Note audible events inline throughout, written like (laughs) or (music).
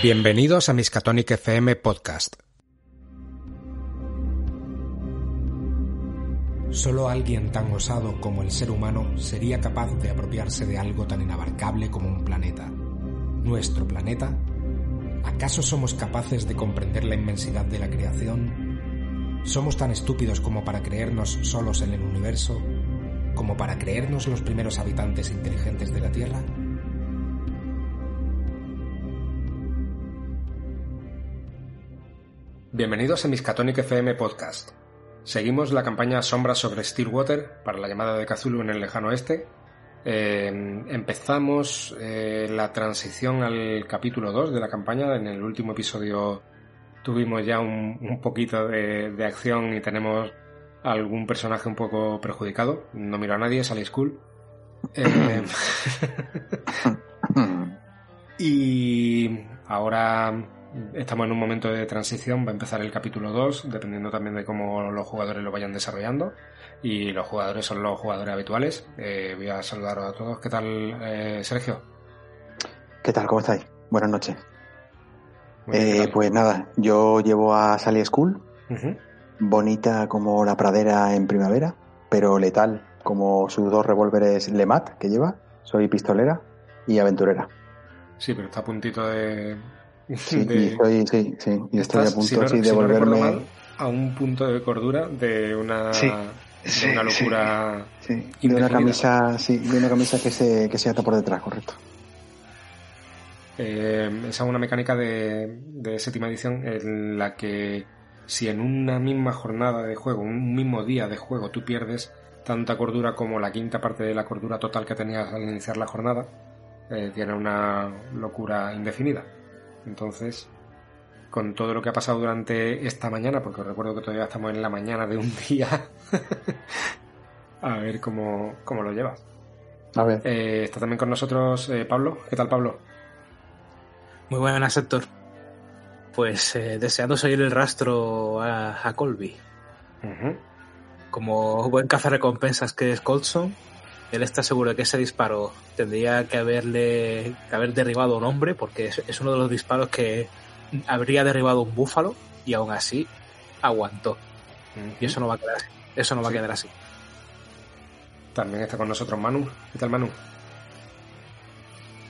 Bienvenidos a Miskatonic FM Podcast. Solo alguien tan osado como el ser humano sería capaz de apropiarse de algo tan inabarcable como un planeta. ¿Nuestro planeta? ¿Acaso somos capaces de comprender la inmensidad de la creación? ¿Somos tan estúpidos como para creernos solos en el universo? ¿Como para creernos los primeros habitantes inteligentes de la Tierra? Bienvenidos a Miskatonic FM Podcast. Seguimos la campaña Sombras sobre Stillwater para la llamada de Cthulhu en el lejano oeste. Eh, empezamos eh, la transición al capítulo 2 de la campaña. En el último episodio tuvimos ya un, poquito de, acción y tenemos algún personaje un poco perjudicado. No miro a nadie, Sally School. (laughs) Eh, y ahora estamos en un momento de transición, va a empezar el capítulo 2, dependiendo también de cómo los jugadores lo vayan desarrollando. Y los jugadores son los jugadores habituales. Eh, voy a saludar a todos. ¿Qué tal, eh, Sergio? ¿Qué tal? ¿Cómo estáis? Buenas noches. Eh, pues nada, yo llevo a Sally School, uh -huh. Bonita como la pradera en primavera, pero letal como sus dos revólveres Lemat que lleva. Soy pistolera y aventurera. Sí, pero está a puntito de, Sí, de... y estoy, sí, sí, y estoy Estás, a punto si no, sí, de si no volverme. mal, a un punto de cordura de una, Sí, de sí, una locura. Sí, de una camisa, sí, de una camisa que se, que se ata por detrás, correcto. Eh, esa es una mecánica de, de séptima edición en la que si en una misma jornada de juego, un mismo día de juego, tú pierdes tanta cordura como la quinta parte de la cordura total que tenías al iniciar la jornada, eh, tiene una locura indefinida. Entonces, con todo lo que ha pasado durante esta mañana, porque os recuerdo que todavía estamos en la mañana de un (laughs) día, a ver cómo, cómo lo llevas. A ver, Eh, está también con nosotros eh, Pablo. ¿Qué tal, Pablo? Muy buenas, sector. Pues eh, deseando seguir el rastro a, a Colby. Como buen cazarrecompensas que es Colson, él está seguro de que ese disparo tendría que haberle que haber derribado a un hombre, porque es, es uno de los disparos que habría derribado un búfalo y aún así aguantó. Y eso no va a quedar así. Eso no va a quedar así. También está con nosotros Manu. ¿Qué tal, Manu?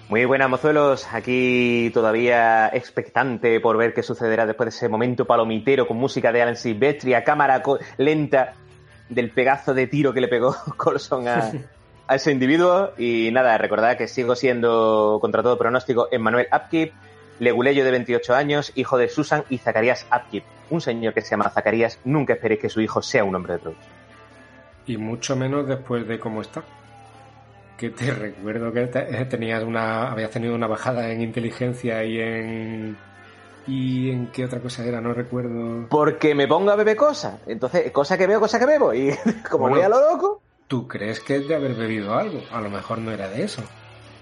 Muy buenas, mozuelos. Aquí todavía expectante por ver qué sucederá después de ese momento palomitero con música de Alan Silvestri a cámara lenta del pegazo de tiro que le pegó (laughs) Colson a, ese individuo. Y nada, recordad que sigo siendo, contra todo pronóstico, Emmanuel Apkip, leguleyo de 28 años, hijo de Susan y Zacarías Apkip. Un señor que se llama Zacarías, nunca esperéis que su hijo sea un hombre de Trout. Y mucho menos después de cómo está. Que te (laughs) recuerdo que eh, tenías una, habías tenido una bajada en inteligencia y en. ¿Y en qué otra cosa era? No recuerdo. Porque me pongo a beber cosas. Entonces, cosa que veo, cosa que bebo. Y (laughs) como Bueno. voy a lo loco, ¿Tú crees que es de haber bebido algo? A lo mejor no era de eso.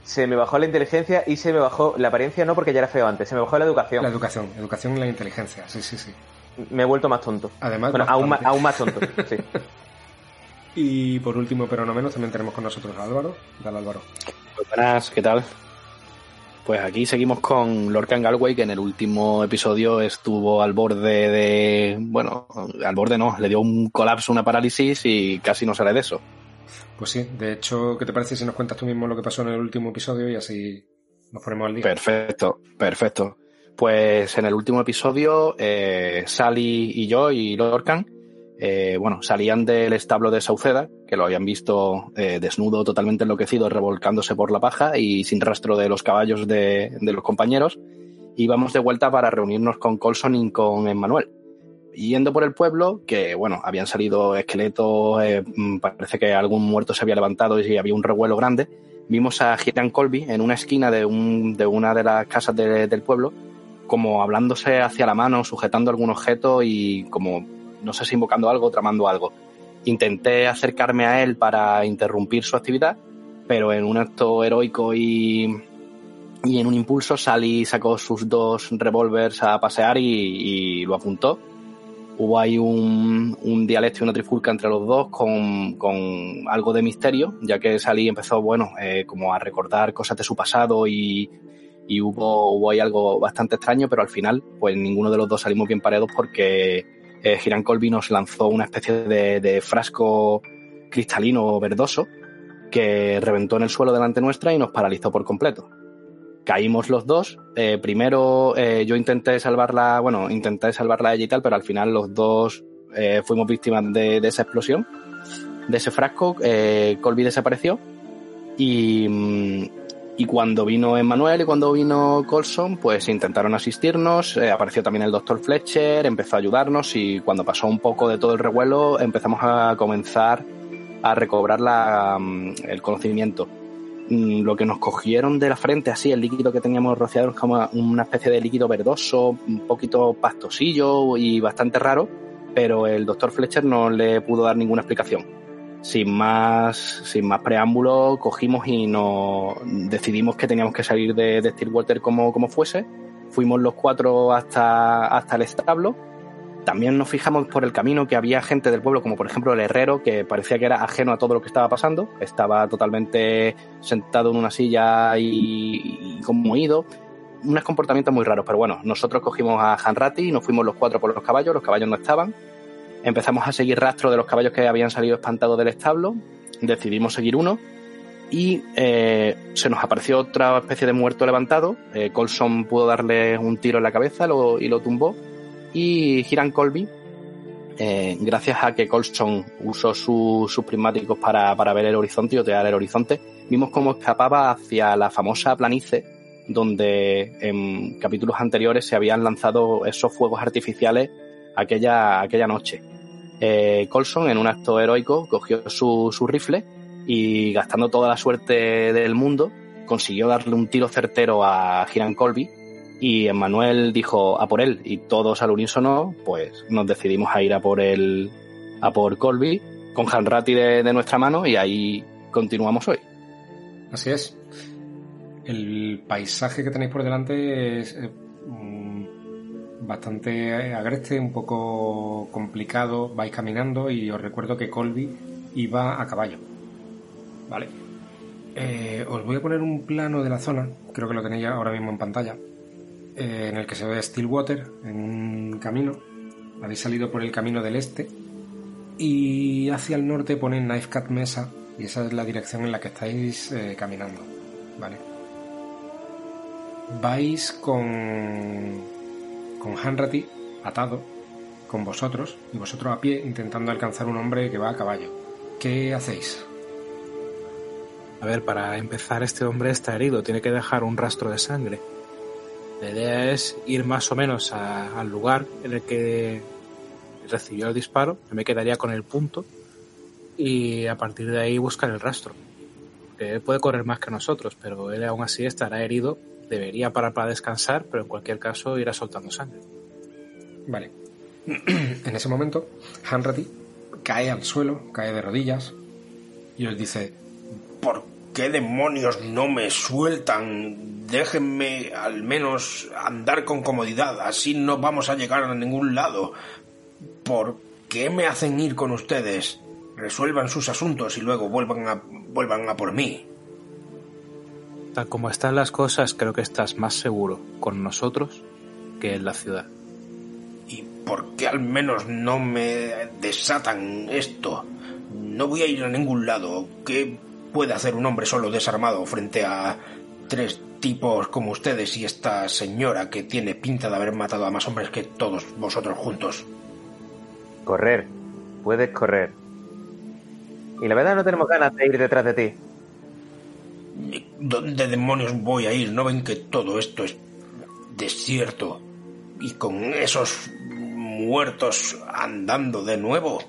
se me bajó la inteligencia y se me bajó la apariencia, no porque ya era feo antes, se me bajó la educación. La educación. Educación y la inteligencia. Sí, sí, sí. Me he vuelto más tonto. Además, Bueno, aún más, aún más tonto. Sí. (laughs) Y por último, pero no menos, también tenemos con nosotros a Álvaro. Dale, Álvaro. Buenas, ¿qué tal? Pues aquí seguimos con Lorcan Galway, que en el último episodio estuvo al borde de. Bueno, al borde no, le dio un colapso, una parálisis y casi no sale de eso. Pues sí, de hecho, ¿qué te parece si nos cuentas tú mismo lo que pasó en el último episodio y así nos ponemos al día? Perfecto, perfecto. Pues en el último episodio, eh, Sally y yo y Lorcan, eh, bueno, salían del establo de Sauceda, que lo habían visto eh, desnudo, totalmente enloquecido, revolcándose por la paja y sin rastro de los caballos de, de los compañeros. Íbamos de vuelta para reunirnos con Colson y con Emmanuel. Yendo por el pueblo, que bueno, habían salido esqueletos, eh, mm, parece que algún muerto se había levantado y había un revuelo grande. Vimos a Gillian Colby en una esquina de, un, de una de las casas de- del pueblo, como hablándose hacia la mano, sujetando algún objeto y como, no sé si invocando algo, tramando algo. Intenté acercarme a él para interrumpir su actividad, pero en un acto heroico y, y en un impulso Sally sacó sus dos revólveres a pasear y, y lo apuntó. hubo ahí un, un dialecto y una trifulca entre los dos con, con, algo de misterio, ya que Sally empezó, bueno, eh, como a recordar cosas de su pasado y, y hubo, hubo ahí algo bastante extraño, pero al final, pues ninguno de los dos salimos bien parados porque eh, Giran Colby nos lanzó una especie de, frasco cristalino verdoso que reventó en el suelo delante nuestra y nos paralizó por completo caímos los dos. Eh, primero eh, yo intenté salvarla, bueno, intenté salvarla a ella y tal, pero al final los dos eh, fuimos víctimas de, esa explosión, de ese frasco. Colby desapareció y, mm, y cuando vino Emmanuel y cuando vino Colson, pues intentaron asistirnos. Eh, apareció también el doctor Fletcher, empezó a ayudarnos y cuando pasó un poco de todo el revuelo empezamos a comenzar a recobrar la, mm, el conocimiento Mm, lo que nos cogieron de la frente, así, el líquido que teníamos rociado, como una especie de líquido verdoso, un poquito pastosillo y bastante raro, pero el doctor Fletcher no le pudo dar ninguna explicación. Sin más, sin más preámbulo, cogimos y nos decidimos que teníamos que salir de, de Stillwater como, como fuese. Fuimos los cuatro hasta, hasta el establo también nos fijamos por el camino que había gente del pueblo, como por ejemplo el herrero, que parecía que era ajeno a todo lo que estaba pasando. Estaba totalmente sentado en una silla y, y conmovido. Unos comportamientos muy raros, pero bueno, nosotros cogimos a Hanrati y nos fuimos los cuatro por los caballos, los caballos no estaban. Empezamos a seguir rastro de los caballos que habían salido espantados del establo. Decidimos seguir uno y eh, se nos apareció otra especie de muerto levantado. Eh, Colson pudo darle un tiro en la cabeza y lo tumbó y Hiram Colby, eh, gracias a que Colson usó su, sus prismáticos para, para, ver el horizonte y otear el horizonte, vimos cómo escapaba hacia la famosa planicie donde en capítulos anteriores se habían lanzado esos fuegos artificiales aquella, aquella noche. Eh, Colson, en un acto heroico, cogió su, rifle y gastando toda la suerte del mundo, consiguió darle un tiro certero a Hiram Colby, y Emmanuel dijo a por él y todos al unísono pues nos decidimos a ir a por el a por Colby con Hanratty de, de nuestra mano y ahí continuamos hoy. Así es. El paisaje que tenéis por delante es eh, bastante agreste, un poco complicado. Vais caminando y os recuerdo que Colby iba a caballo. Vale. Eh, os voy a poner un plano de la zona, creo que lo tenéis ahora mismo en pantalla eh, en el que se ve Stillwater en un camino. Habéis salido por el camino del este y hacia el norte pone Knife Cat Mesa y esa es la dirección en la que estáis eh, caminando. Vale. Vais con con Hanratty atado con vosotros y vosotros a pie intentando alcanzar un hombre que va a caballo. ¿Qué hacéis? A ver, para empezar este hombre está herido, tiene que dejar un rastro de sangre. La idea es ir más o menos a, al lugar en el que recibió el disparo. Me quedaría con el punto y a partir de ahí buscar el rastro. Él puede correr más que nosotros, pero él aún así estará herido. Debería parar para descansar, pero en cualquier caso irá soltando sangre. Vale. (clears throat) en ese momento, Hanratty cae al suelo, cae de rodillas y os dice: ¿Por qué demonios no me sueltan? déjenme al menos andar con comodidad, así no vamos a llegar a ningún lado. ¿Por qué me hacen ir con ustedes? Resuelvan sus asuntos y luego vuelvan a, vuelvan a por mí. Tal como están las cosas, creo que estás más seguro con nosotros que en la ciudad. ¿Y por qué al menos no me desatan esto? No voy a ir a ningún lado. ¿Qué puede hacer un hombre solo desarmado frente a tres tipos como ustedes y esta señora que tiene pinta de haber matado a más hombres que todos vosotros juntos. Correr. Puedes correr. Y la verdad no tenemos ganas de ir detrás de ti. ¿Dónde demonios voy a ir? ¿No ven que todo esto es desierto? Y con esos muertos andando de nuevo.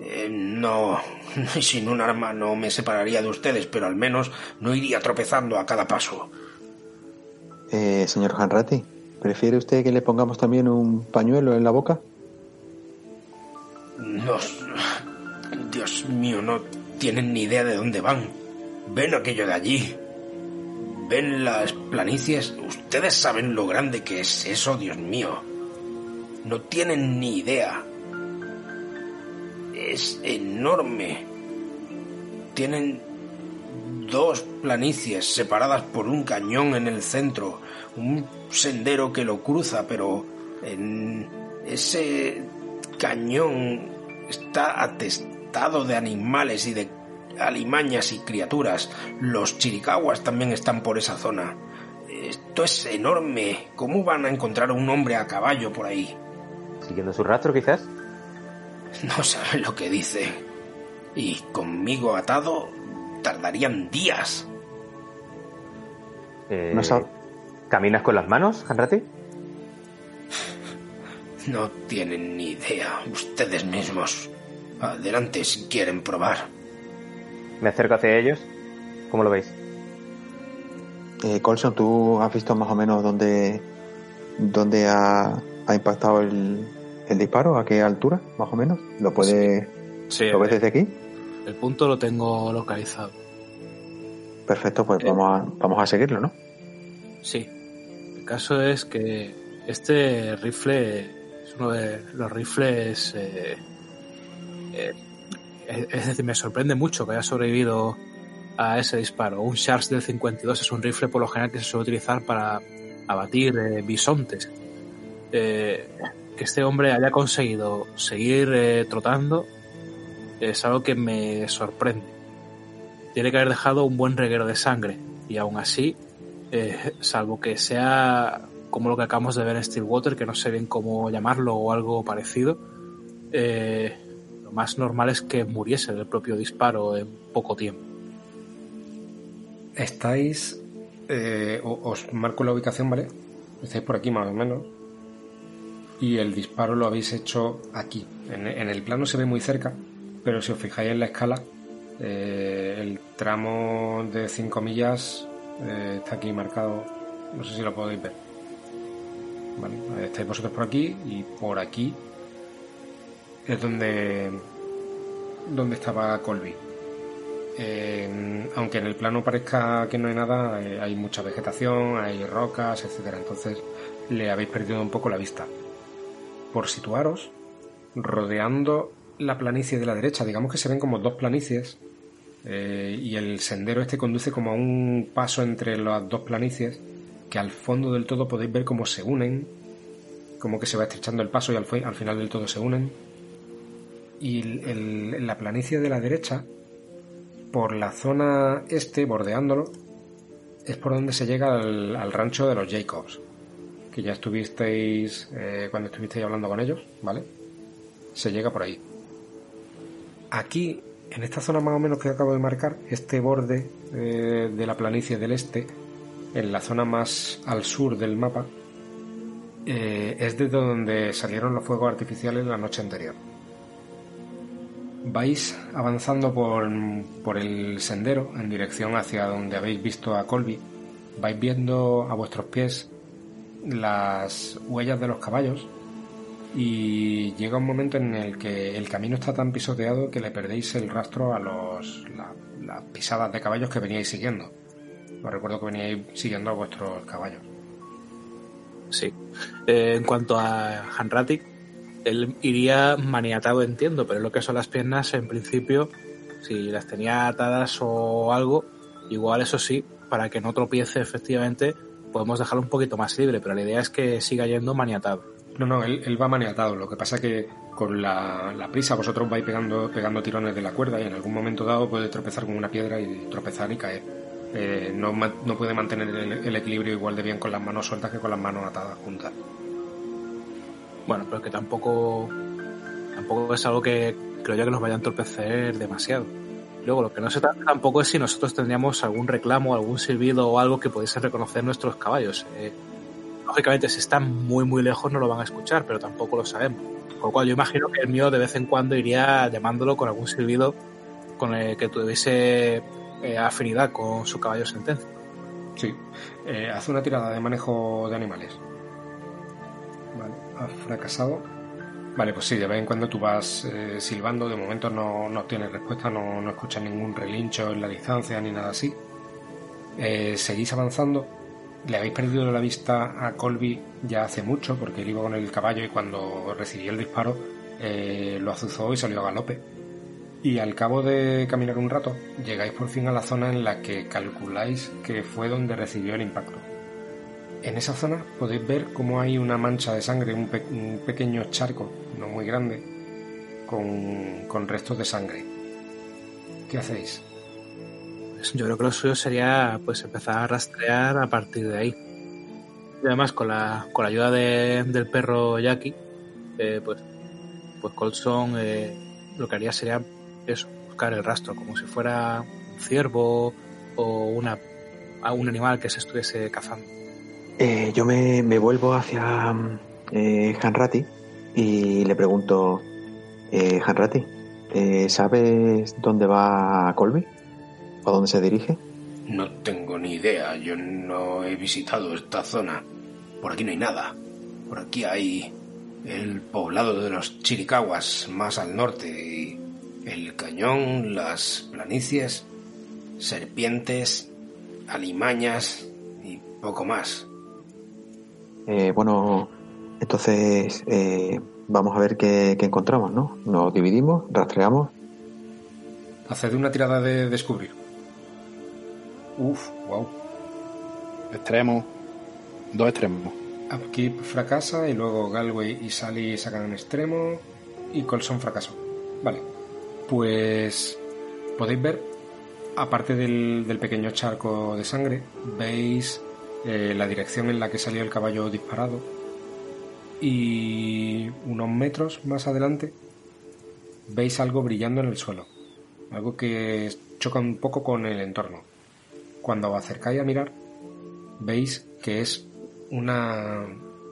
Eh, no, (laughs) sin un arma no me separaría de ustedes, pero al menos no iría tropezando a cada paso. Eh, señor Hanratty, ¿prefiere usted que le pongamos también un pañuelo en la boca? No, Dios mío, no tienen ni idea de dónde van. Ven aquello de allí. Ven las planicies. Ustedes saben lo grande que es eso, Dios mío. No tienen ni idea. es enorme. Tienen dos planicies separadas por un cañón en el centro, un sendero que lo cruza, pero en ese cañón está atestado de animales y de alimañas y criaturas. Los chiricahuas también están por esa zona. Esto es enorme. ¿Cómo van a encontrar a un hombre a caballo por ahí? ¿Siguiendo su rastro, quizás? No saben lo que dice. Y conmigo atado, tardarían días. Eh, ¿Caminas con las manos, Hanrati? No tienen ni idea, ustedes mismos. Adelante si quieren probar. Me acerco hacia ellos. ¿Cómo lo veis? Eh, Colson, ¿tú has visto más o menos dónde, dónde ha, impactado el, disparo? ¿A qué altura, más o menos? ¿Lo puede, ¿lo ves desde aquí? El punto lo tengo localizado. Perfecto, pues vamos, a, vamos a seguirlo, ¿no? Sí. El caso es que este rifle es uno de los rifles... Eh, eh, es decir, me sorprende mucho que haya sobrevivido a ese disparo. Un Sharps del 52 es un rifle por lo general que se suele utilizar para abatir eh, bisontes. que este hombre haya conseguido seguir trotando es algo que me sorprende. Tiene que haber dejado un buen reguero de sangre y aún así, eh, salvo que sea como lo que acabamos de ver en Stillwater, que no sé bien cómo llamarlo o algo parecido, eh, más normal es que muriese del propio disparo en poco tiempo. Estáis, eh, os marco la ubicación, ¿vale? Estáis por aquí más o menos. Y el disparo lo habéis hecho aquí. en el plano se ve muy cerca, pero si os fijáis en la escala, eh, el tramo de 5 millas eh, está aquí marcado, no sé si lo podéis ver. Vale, estáis vosotros por aquí y por aquí es donde, donde estaba Colby. Eh, aunque en el plano parezca que no hay nada, hay mucha vegetación, hay rocas, etcétera. Entonces le habéis perdido un poco la vista. Por situaros, rodeando la planicie de la derecha, digamos que se ven como dos planicies eh, y el sendero este conduce como a un paso entre las dos planicies que al fondo del todo podéis ver cómo se unen, como que se va estrechando el paso y al, al final del todo se unen. Y la planicie de la derecha, por la zona este, bordeándolo, es por donde se llega al, rancho de los Jacobs, que ya estuvisteis eh, cuando estuvisteis hablando con ellos, ¿vale? Se llega por ahí. Aquí, en esta zona más o menos que acabo de marcar, este borde eh, de la planicie del este, en la zona más al sur del mapa, eh, es desde donde salieron los fuegos artificiales la noche anterior. Vais avanzando por, por el sendero en dirección hacia donde habéis visto a Colby. Vais viendo a vuestros pies las huellas de los caballos y llega un momento en el que el camino está tan pisoteado que le perdéis el rastro a los, las pisadas de caballos que veníais siguiendo. Os recuerdo que veníais siguiendo a vuestros caballos. Sí. Eh, en cuanto a Hanratic, él iría maniatado, entiendo, pero lo que son las piernas, en principio, si las tenía atadas o algo, igual eso sí, para que no tropiece efectivamente, podemos dejarlo un poquito más libre, pero la idea es que siga yendo maniatado. No, no, él, va maniatado. Lo que pasa que con la, prisa vosotros vais pegando, pegando tirones de la cuerda y en algún momento dado puede tropezar con una piedra y tropezar y caer. Eh, no, puede mantener el, equilibrio igual de bien con las manos sueltas que con las manos atadas juntas. Bueno, pero que tampoco, tampoco es algo que creo yo que nos vaya a entorpecer demasiado. Luego, lo que no sé tampoco es si nosotros tendríamos algún reclamo, algún silbido o algo que pudiese reconocer nuestros caballos. Eh, lógicamente si están muy muy lejos no lo van a escuchar, pero tampoco lo sabemos. Con lo cual yo imagino que el mío de vez en cuando iría llamándolo con algún silbido con el que tuviese eh, afinidad con su caballo sentencia. Sí. Eh, hace una tirada de manejo de animales. Ha fracasado. Vale, pues sí, de vez en cuando tú vas eh, silbando, de momento no, no tienes respuesta, no, no escuchas ningún relincho en la distancia ni nada así. seguís avanzando le habéis perdido la vista a Colby ya hace mucho, porque él iba con el caballo y cuando recibió el disparo eh, lo azuzó y salió a galope. Y al cabo de caminar un rato, llegáis por fin a la zona en la que calculáis que fue donde recibió el impacto. En esa zona podéis ver cómo hay una mancha de sangre, un, pequeño charco, no muy grande, con, con restos de sangre. ¿Qué hacéis? Pues yo creo que lo suyo sería pues empezar a rastrear a partir de ahí. Y además con la, con la ayuda de, del perro Jackie, eh, pues, pues Colson eh, lo que haría sería eso, buscar el rastro, como si fuera un ciervo o una, un animal que se estuviese cazando. Eh, yo me, vuelvo hacia eh, Hanrati y le pregunto, eh, Hanrati, eh, ¿sabes dónde va Colby? ¿O dónde se dirige? No tengo ni idea, yo no he visitado esta zona. Por aquí no hay nada. Por aquí hay el poblado de los Chiricahuas más al norte y el cañón, las planicies, serpientes, alimañas y poco más. Eh, bueno, entonces eh, vamos a ver qué, encontramos, ¿no? Nos dividimos, rastreamos. Haced una tirada de descubrir. Uf, wow. Extremo. Dos extremos. Upkeep fracasa y luego Galway y Sally sacan un extremo y Colson fracasó. Vale. Pues podéis ver, aparte del, pequeño charco de sangre, veis eh, la dirección en la que salió el caballo disparado y unos metros más adelante veis algo brillando en el suelo, algo que choca un poco con el entorno. Cuando os acercáis a mirar, veis que es una,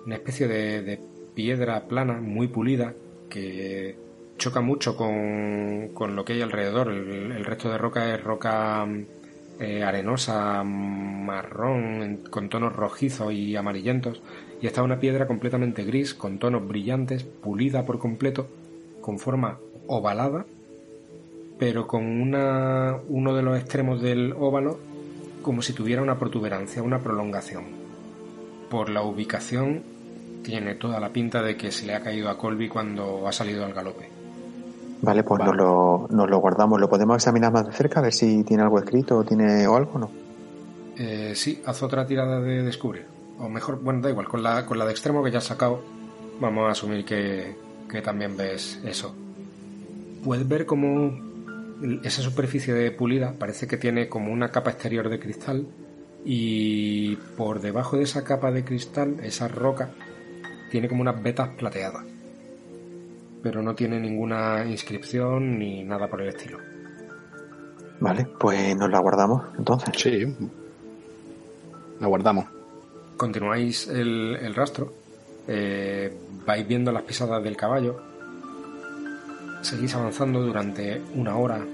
especie de, piedra plana muy pulida que choca mucho con, con lo que hay alrededor. El, resto de roca es roca eh, arenosa, marrón, con tonos rojizos y amarillentos. Y está una piedra completamente gris, con tonos brillantes, pulida por completo, con forma ovalada, pero con una, uno de los extremos del óvalo como si tuviera una protuberancia, una prolongación por la ubicación, tiene toda la pinta de que se le ha caído a Colby cuando ha salido al galope. Vale, pues Nos, lo, nos lo guardamos. ¿Lo podemos examinar más de cerca? A ver si tiene algo escrito o tiene o algo, ¿no? Eh, sí, haz otra tirada de descubrir. O mejor, bueno, da igual, con la, con la de extremo que ya has sacado, vamos a asumir que, que también ves eso. Puedes ver como esa superficie de pulida parece que tiene como una capa exterior de cristal y por debajo de esa capa de cristal, esa roca, tiene como unas vetas plateadas. Pero no tiene ninguna inscripción ni nada por el estilo. Vale, pues nos la guardamos entonces. Sí, la guardamos. Continuáis el, rastro, eh, vais viendo las pisadas del caballo, seguís avanzando durante una hora,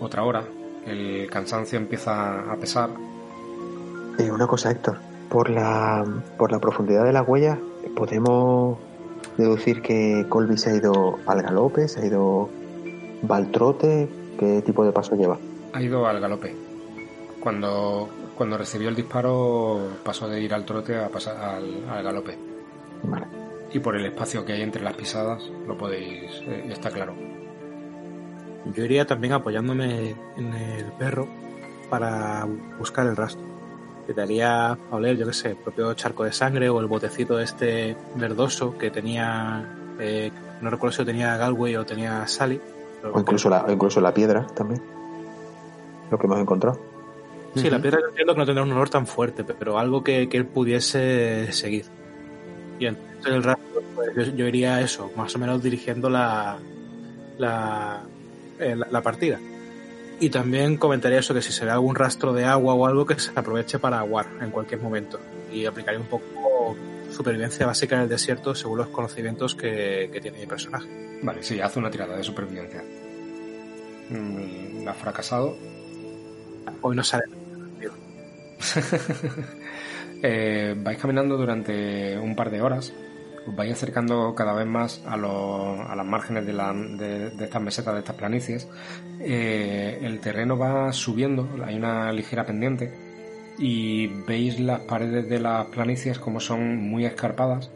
otra hora, el cansancio empieza a pesar eh, una cosa, Héctor. Por la, por la profundidad de la huella, podemos deducir que Colby se ha ido al galope, se ha ido al trote. ¿Qué tipo de paso lleva? Ha ido al galope. Cuando, cuando recibió el disparo, pasó de ir al trote a pasar al, galope. Vale. Y por el espacio que hay entre las pisadas, lo podéis. Eh, está claro. Yo iría también apoyándome en el perro para buscar el rastro que daría a oler, yo qué sé, el propio charco de sangre o el botecito este verdoso que tenía, eh, no recuerdo si lo tenía Galway o tenía Sally. O incluso la, incluso la piedra también, lo que hemos encontrado. Sí, la piedra entiendo que no tendrá un olor tan fuerte, pero algo que, él pudiese seguir. Y entonces el rastro, pues yo, iría a eso, más o menos dirigiendo la, la, eh, la partida. Y también comentaría eso, que si se ve algún rastro de agua o algo, que se aproveche para aguar en cualquier momento. Y aplicaría un poco supervivencia básica en el desierto según los conocimientos que, tiene mi personaje. Vale, sí, hace una tirada de supervivencia. Mm, ha fracasado. Hoy no sale. (laughs) eh, vais caminando durante un par de horas os vais acercando cada vez más a, a las márgenes de, la, de, estas mesetas, de estas planicies, eh, el terreno va subiendo, hay una ligera pendiente y veis las paredes de las planicies como son muy escarpadas.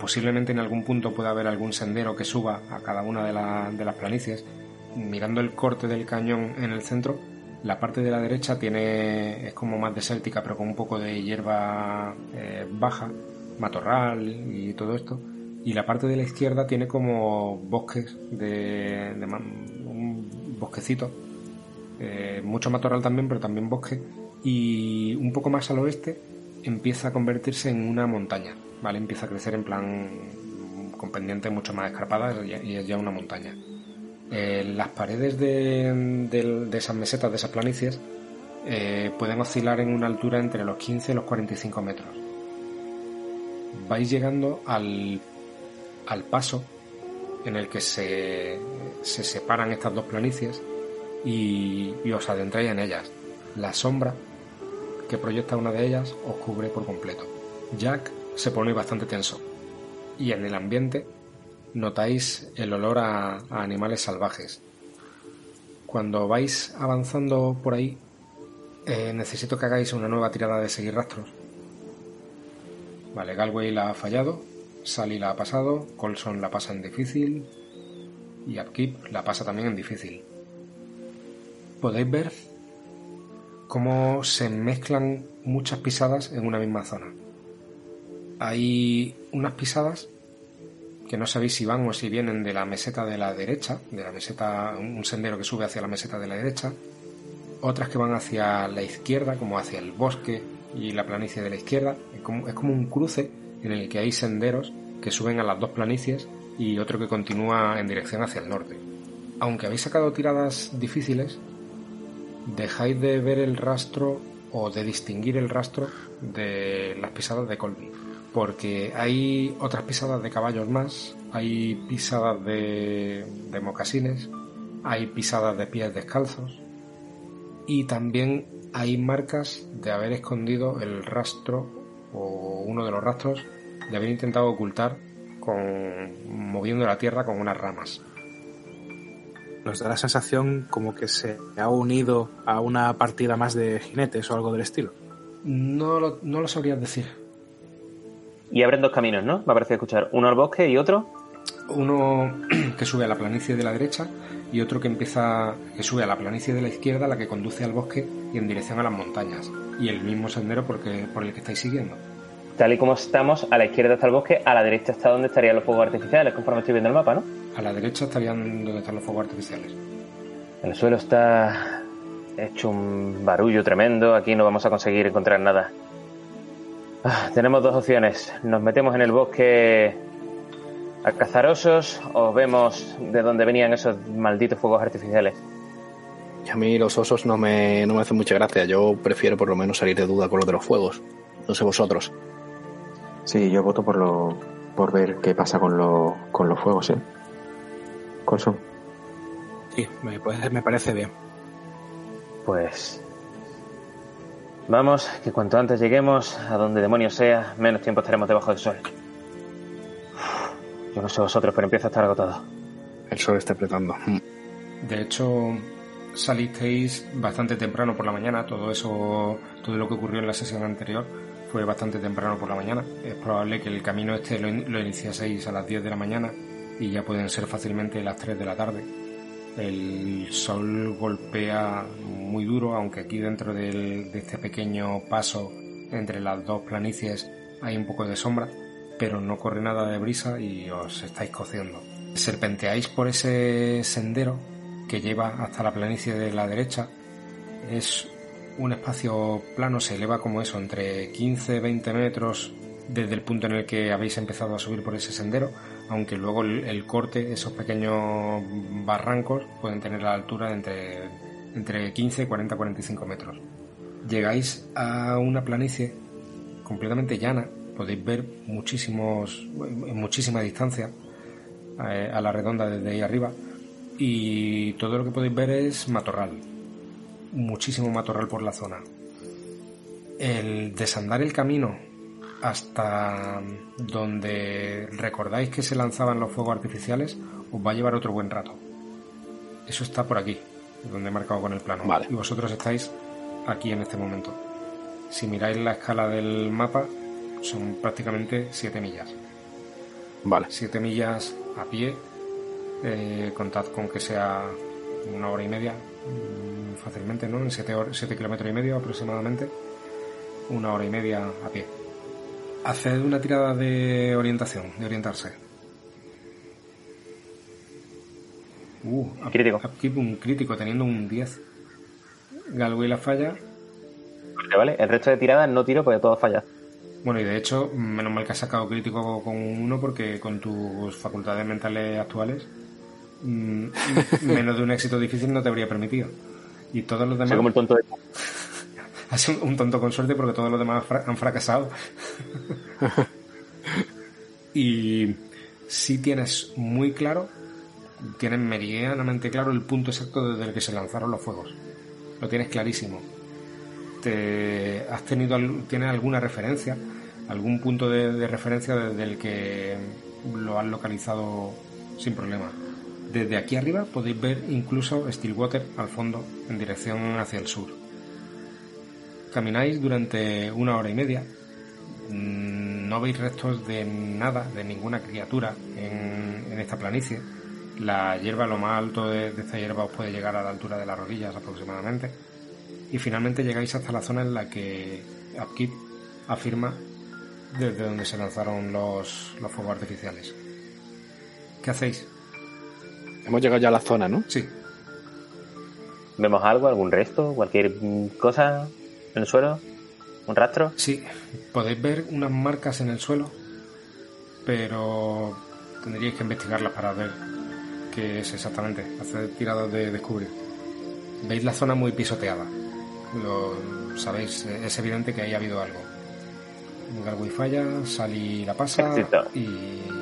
Posiblemente en algún punto pueda haber algún sendero que suba a cada una de, de las planicies mirando el corte del cañón en el centro, la parte de la derecha tiene es como más desértica, pero con un poco de hierba eh, baja, matorral y todo esto. Y la parte de la izquierda tiene como bosques de, un bosquecito, eh, mucho matorral también, pero también bosque. Y un poco más al oeste empieza a convertirse en una montaña, ¿vale? Empieza a crecer en plan con pendientes mucho más escarpadas y es ya una montaña. Eh, las paredes de, esas mesetas, de esas planicies, eh, pueden oscilar en una altura entre los 15 y los 45 metros. Vais llegando al, al paso en el que se, se separan estas dos planicies y, os adentráis en ellas. La sombra que proyecta una de ellas os cubre por completo. Jack se pone bastante tenso y en el ambiente notáis el olor a, animales salvajes. Cuando vais avanzando por ahí, eh, necesito que hagáis una nueva tirada de seguir rastros. Vale, Galway la ha fallado, Sally la ha pasado, Colson la pasa en difícil y Upkeep la pasa también en difícil. Podéis ver cómo se mezclan muchas pisadas en una misma zona. Hay unas pisadas que no sabéis si van o si vienen de la meseta de la derecha, de la meseta, un sendero que sube hacia la meseta de la derecha, otras que van hacia la izquierda, como hacia el bosque y la planicie de la izquierda. Es como, un cruce en el que hay senderos que suben a las dos planicies y otro que continúa en dirección hacia el norte. Aunque habéis sacado tiradas difíciles, dejáis de ver el rastro o de distinguir el rastro de las pisadas de Colby porque hay otras pisadas de caballos más, hay pisadas de, de mocasines, hay pisadas de pies descalzos y también hay marcas de haber escondido el rastro o uno de los rastros de haber intentado ocultar con moviendo la tierra con unas ramas. Nos da la sensación como que se ha unido a una partida más de jinetes o algo del estilo. No lo, no lo sabrías decir y abren dos caminos, ¿no? Me ha parecido escuchar. Uno al bosque y otro. Uno (clears throat) que sube a la planicie de la derecha y otro que empieza que sube a la planicie de la izquierda, la que conduce al bosque y en dirección a las montañas. Y el mismo sendero porque, por el que estáis siguiendo. Tal y como estamos, a la izquierda está el bosque, a la derecha está donde estarían los fuegos artificiales, conforme estoy viendo el mapa, ¿no? A la derecha estarían donde están los fuegos artificiales. El suelo está hecho un barullo tremendo, aquí no vamos a conseguir encontrar nada. Ah, tenemos dos opciones. Nos metemos en el bosque a cazar osos o vemos de dónde venían esos malditos fuegos artificiales. a mí los osos no me, no me hacen mucha gracia. Yo prefiero por lo menos salir de duda con lo de los fuegos. No sé vosotros. Sí, yo voto por lo por ver qué pasa con, lo, con los fuegos, ¿eh? Colson. Sí, me, me parece bien. Pues Vamos, que cuanto antes lleguemos a donde demonios sea, menos tiempo estaremos debajo del sol. Yo no sé vosotros, pero empiezo a estar agotado. El sol está apretando. De hecho, salisteis bastante temprano por la mañana. Todo eso, todo lo que ocurrió en la sesión anterior fue bastante temprano por la mañana. Es probable que el camino este lo, lo iniciaseis a las 10 de la mañana y ya pueden ser fácilmente las 3 de la tarde. El sol golpea muy duro, aunque aquí dentro de este pequeño paso entre las dos planicies hay un poco de sombra, pero no corre nada de brisa y os estáis cociendo. Serpenteáis por ese sendero que lleva hasta la planicie de la derecha. Es un espacio plano, se eleva como eso, entre 15-20 metros desde el punto en el que habéis empezado a subir por ese sendero aunque luego el, corte, esos pequeños barrancos, pueden tener la altura de entre, entre 15, 40, 45 metros. Llegáis a una planicie completamente llana, podéis ver muchísimos, muchísima distancia eh, a la redonda desde ahí arriba y todo lo que podéis ver es matorral, muchísimo matorral por la zona. El desandar el camino hasta donde recordáis que se lanzaban los fuegos artificiales, os va a llevar otro buen rato. Eso está por aquí, donde he marcado con el plano. Y vosotros estáis aquí en este momento. Si miráis la escala del mapa, son prácticamente 7 millas. Vale. 7 millas a pie. Eh, contad con que sea una hora y media mm, fácilmente, ¿no? En 7 siete kilómetros y medio aproximadamente, una hora y media a pie. Haced una tirada de orientación, de orientarse. Uh, crítico. un crítico teniendo un 10. Galway la falla. Vale, el resto de tiradas no tiro porque todo falla. Bueno, y de hecho, menos mal que has sacado crítico con uno porque con tus facultades mentales actuales, mm, (laughs) menos de un éxito difícil no te habría permitido. Y todos los demás... Soy como el tonto de... (laughs) Has un, un tonto con suerte porque todos los demás han fracasado. (laughs) y si tienes muy claro, tienes meridianamente claro el punto exacto desde el que se lanzaron los fuegos. Lo tienes clarísimo has tenido tienes alguna referencia, algún punto de, referencia desde el que lo has localizado sin problema. Desde aquí arriba podéis ver incluso Stillwater al fondo en dirección hacia el sur. Camináis durante una hora y media. Mm, no veis restos de nada, de ninguna criatura en, esta planicie. La hierba, lo más alto de, de, esta hierba os puede llegar a la altura de las rodillas aproximadamente y finalmente llegáis hasta la zona en la que Upkeep afirma desde donde se lanzaron los, los fuegos artificiales. ¿Qué hacéis? Hemos llegado ya a la zona, ¿no? Sí. ¿Vemos algo, algún resto, cualquier cosa en el suelo? ¿Un rastro? Sí, podéis ver unas marcas en el suelo, pero tendríais que investigarlas para ver qué es exactamente, hacer tiradas de descubrir. Veis la zona muy pisoteada, lo sabéis, es evidente que ahí ha habido algo. Galway falla, Sally la pasa y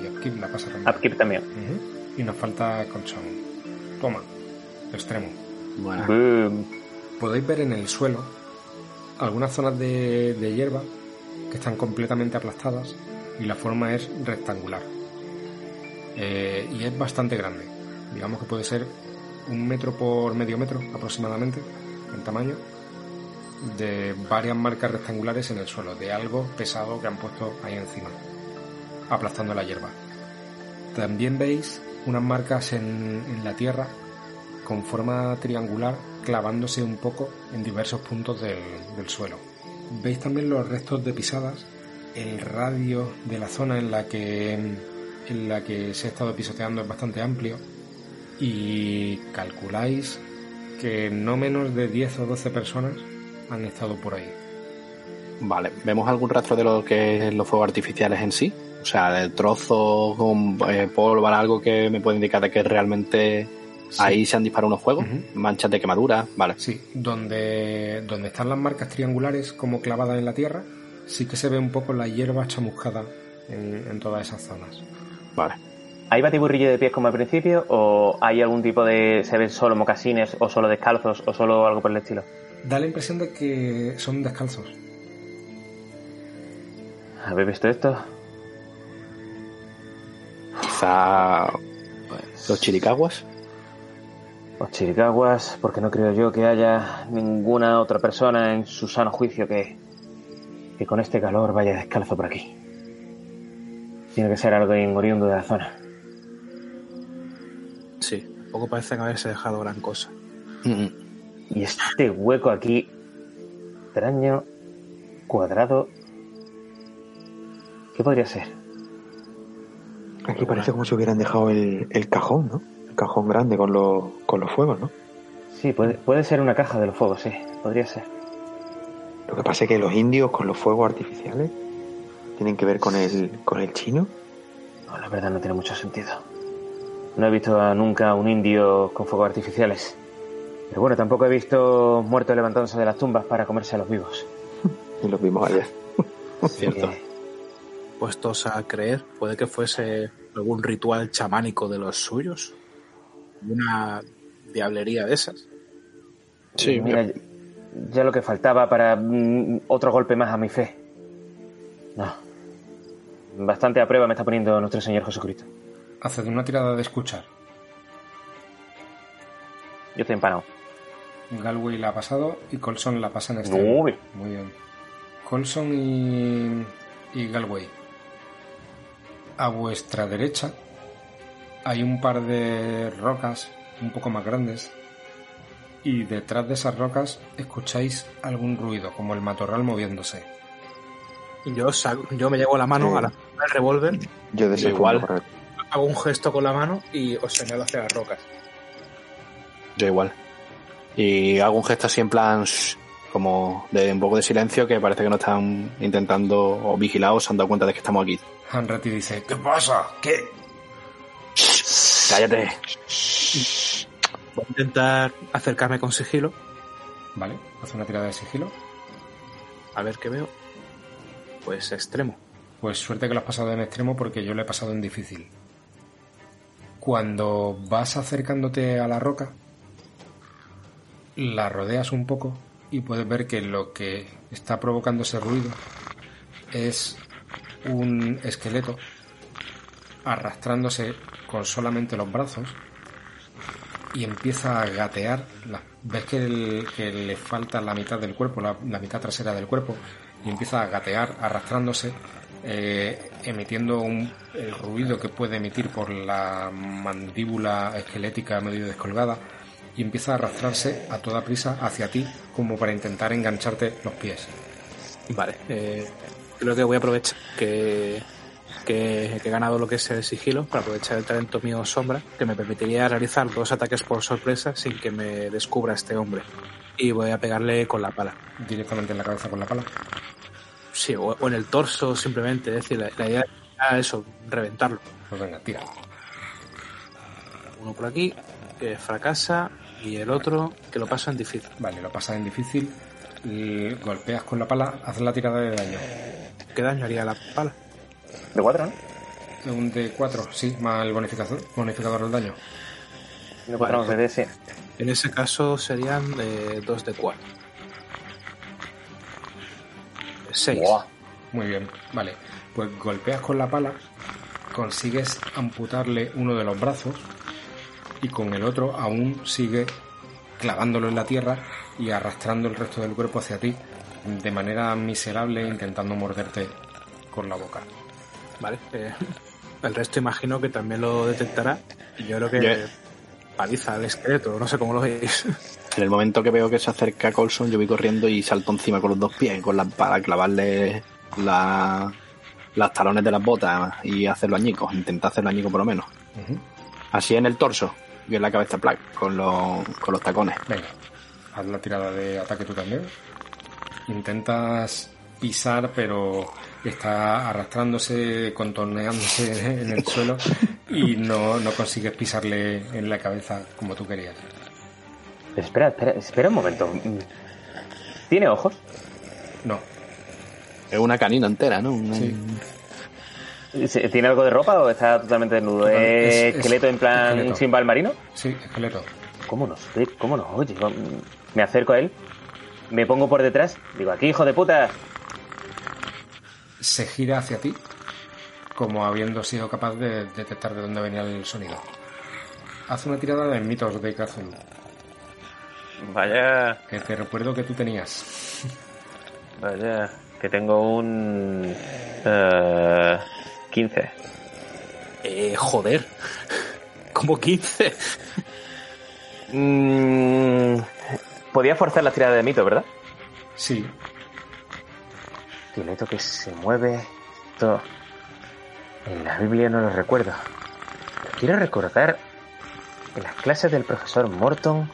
Upkeep la pasa también. Upkeep también. Y nos falta colchón. Toma, extremo. Podéis ver en el suelo algunas zonas de, hierba que están completamente aplastadas y la forma es rectangular. Eh, y es bastante grande. Digamos que puede ser un metro por medio metro aproximadamente en tamaño de varias marcas rectangulares en el suelo, de algo pesado que han puesto ahí encima, aplastando la hierba. También veis unas marcas en, la tierra con forma triangular clavándose un poco en diversos puntos del, del suelo. Veis también los restos de pisadas, el radio de la zona en la que, en la que se ha estado pisoteando es bastante amplio y calculáis que no menos de 10 o 12 personas han estado por ahí. Vale, ¿vemos algún rastro de lo que es los fuegos artificiales en sí? O sea, de trozos con eh, polvo, algo que me puede indicar de que realmente ahí se han disparado unos fuegos, manchas de quemadura, vale. Sí, donde, donde están las marcas triangulares como clavadas en la tierra, sí que se ve un poco la hierba chamuscada en, en todas esas zonas. Vale. ¿Hay batiburrillo de pies como al principio o hay algún tipo de... se ven solo mocasines o solo descalzos o solo algo por el estilo? Da la impresión de que son descalzos. ¿Habéis visto esto? Quizá pues, los chiricaguas. Los chiricaguas, porque no creo yo que haya ninguna otra persona en su sano juicio que, que con este calor vaya descalzo por aquí. Tiene que ser algo oriundo de la zona. Sí, poco parecen haberse dejado gran cosa. Y este hueco aquí, extraño, cuadrado, ¿qué podría ser? Aquí parece como si hubieran dejado el, cajón, ¿no? El cajón grande con, los, con los fuegos, ¿no? Sí, puede, puede ser una caja de los fuegos, sí, podría ser. Lo que pasa es que los indios con los fuegos artificiales tienen que ver con el, con el chino. No, la verdad no tiene mucho sentido. No he visto nunca un indio con fuegos artificiales. Pero bueno, tampoco he visto muertos levantándose de las tumbas para comerse a los vivos. (laughs) y los vimos ayer. (laughs) Cierto. Puestos a creer, puede que fuese algún ritual chamánico de los suyos. Una diablería de esas. Sí, mira, ya lo que faltaba para mm, otro golpe más a mi fe. No. Bastante a prueba me está poniendo nuestro Señor Jesucristo. Haced una tirada de escuchar. Yo estoy empanado. Galway la ha pasado y Colson la pasa en este. Muy bien. Muy bien. Colson y, y Galway. A vuestra derecha hay un par de rocas un poco más grandes y detrás de esas rocas escucháis algún ruido, como el matorral moviéndose. Yo, saco- yo me llevo la mano Sí. a la revólver, Yo de igual. correcto. hago un gesto con la mano y os señalo hacia las rocas. Yo igual. Y hago un gesto así en plan shh, como de un poco de silencio que parece que no están intentando o vigilados, se han dado cuenta de que estamos aquí. Hanratty dice, ¿qué pasa? ¿Qué? Cállate. Voy a intentar acercarme con sigilo, Vale, hace una tirada de sigilo. a ver qué veo. Pues extremo. Pues suerte que lo has pasado en extremo porque yo lo he pasado en difícil. Cuando vas acercándote a la roca, la rodeas un poco y puedes ver que lo que está provocando ese ruido es un esqueleto arrastrándose con solamente los brazos y empieza a gatear. Ves que, le falta la mitad del cuerpo, la, mitad trasera del cuerpo, y empieza a gatear, arrastrándose, eh, emitiendo un, ruido que puede emitir por la mandíbula esquelética medio descolgada, y empieza a arrastrarse a toda prisa hacia ti, como para intentar engancharte los pies. Vale, eh, creo que voy a aprovechar que, que, que he ganado lo que es el sigilo para aprovechar el talento mío sombra, que me permitiría realizar dos ataques por sorpresa sin que me descubra este hombre. Y voy a pegarle con la pala. Directamente en la cabeza con la pala. Sí, o, o en el torso simplemente. Es decir, la, la idea era eso, reventarlo. Pues venga, tira. Uno por aquí, que fracasa, y el otro que lo pasa en difícil. Vale, lo pasas en difícil, y golpeas con la pala, haces la tirada de daño. ¿Qué daño haría la pala? De cuatro, ¿no? Un de 4, sí, más el bonificador, bonificador del daño. De cuatro, no, de sí. En ese caso serían eh, dos de cuatro. Seis. Buah. Muy bien, vale. Pues golpeas con la pala, consigues amputarle uno de los brazos y con el otro aún sigue clavándolo en la tierra y arrastrando el resto del cuerpo hacia ti de manera miserable intentando morderte con la boca. Vale. eh, el resto imagino que también lo detectará. Y yo creo que paliza al esqueleto, no sé cómo lo veis. En el momento que veo que se acerca Colson, yo voy corriendo y salto encima con los dos pies con la, para clavarle la- las talones de las botas y hacerlo añicos, intentar hacerlo añicos por lo menos. Ujú. Así en el torso y en la cabeza plac, con los, con los tacones. Venga, haz la tirada de ataque tú también. Intentas pisar, pero está arrastrándose, contorneándose (laughs) en el suelo y no, no consigues pisarle en la cabeza como tú querías. Espera, espera, espera un momento. ¿Tiene ojos? No, Es una canina entera, ¿no? Una- Sí. ¿Se- ¿Tiene algo de ropa o está totalmente desnudo? Total- ¿Es es- es esqueleto en plan esqueleto. Simba el marino? sí, esqueleto. ¿Cómo nos? ¿Cómo nos oye? Me acerco a él, me pongo por detrás, digo, aquí, hijo de puta. Se gira hacia ti, como habiendo sido capaz de detectar de dónde venía el sonido. Haz una tirada de mitos de Cthulhu, Vaya, que te recuerdo que tú tenías. vaya, que tengo un... eh, 15. Eh, joder. Como 15. Mm, podía forzar la tirada de mito, ¿verdad? Sí, Esqueleto que se mueve. Esto. En la Biblia no lo recuerdo. Pero quiero recordar. En las clases del profesor Morton.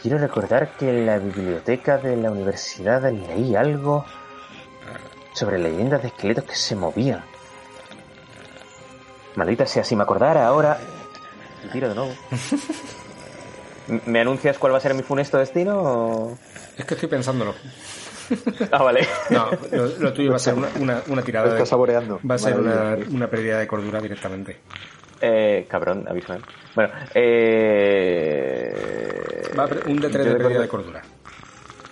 Quiero recordar que en la biblioteca de la universidad leí algo sobre leyendas de esqueletos que se movían. Maldita sea, si me acordara ahora. Y tiro de nuevo. (laughs) ¿Me anuncias cuál va a ser mi funesto destino? o- es que estoy pensándolo. (laughs) Ah, vale. No, lo, lo tuyo va a ser una, una, una tirada Lo de... está saboreando. Va a ser una, pérdida de cordura directamente. Eh, cabrón, avísame. Bueno, eh... Va a un de 3 yo de pérdida de cordura.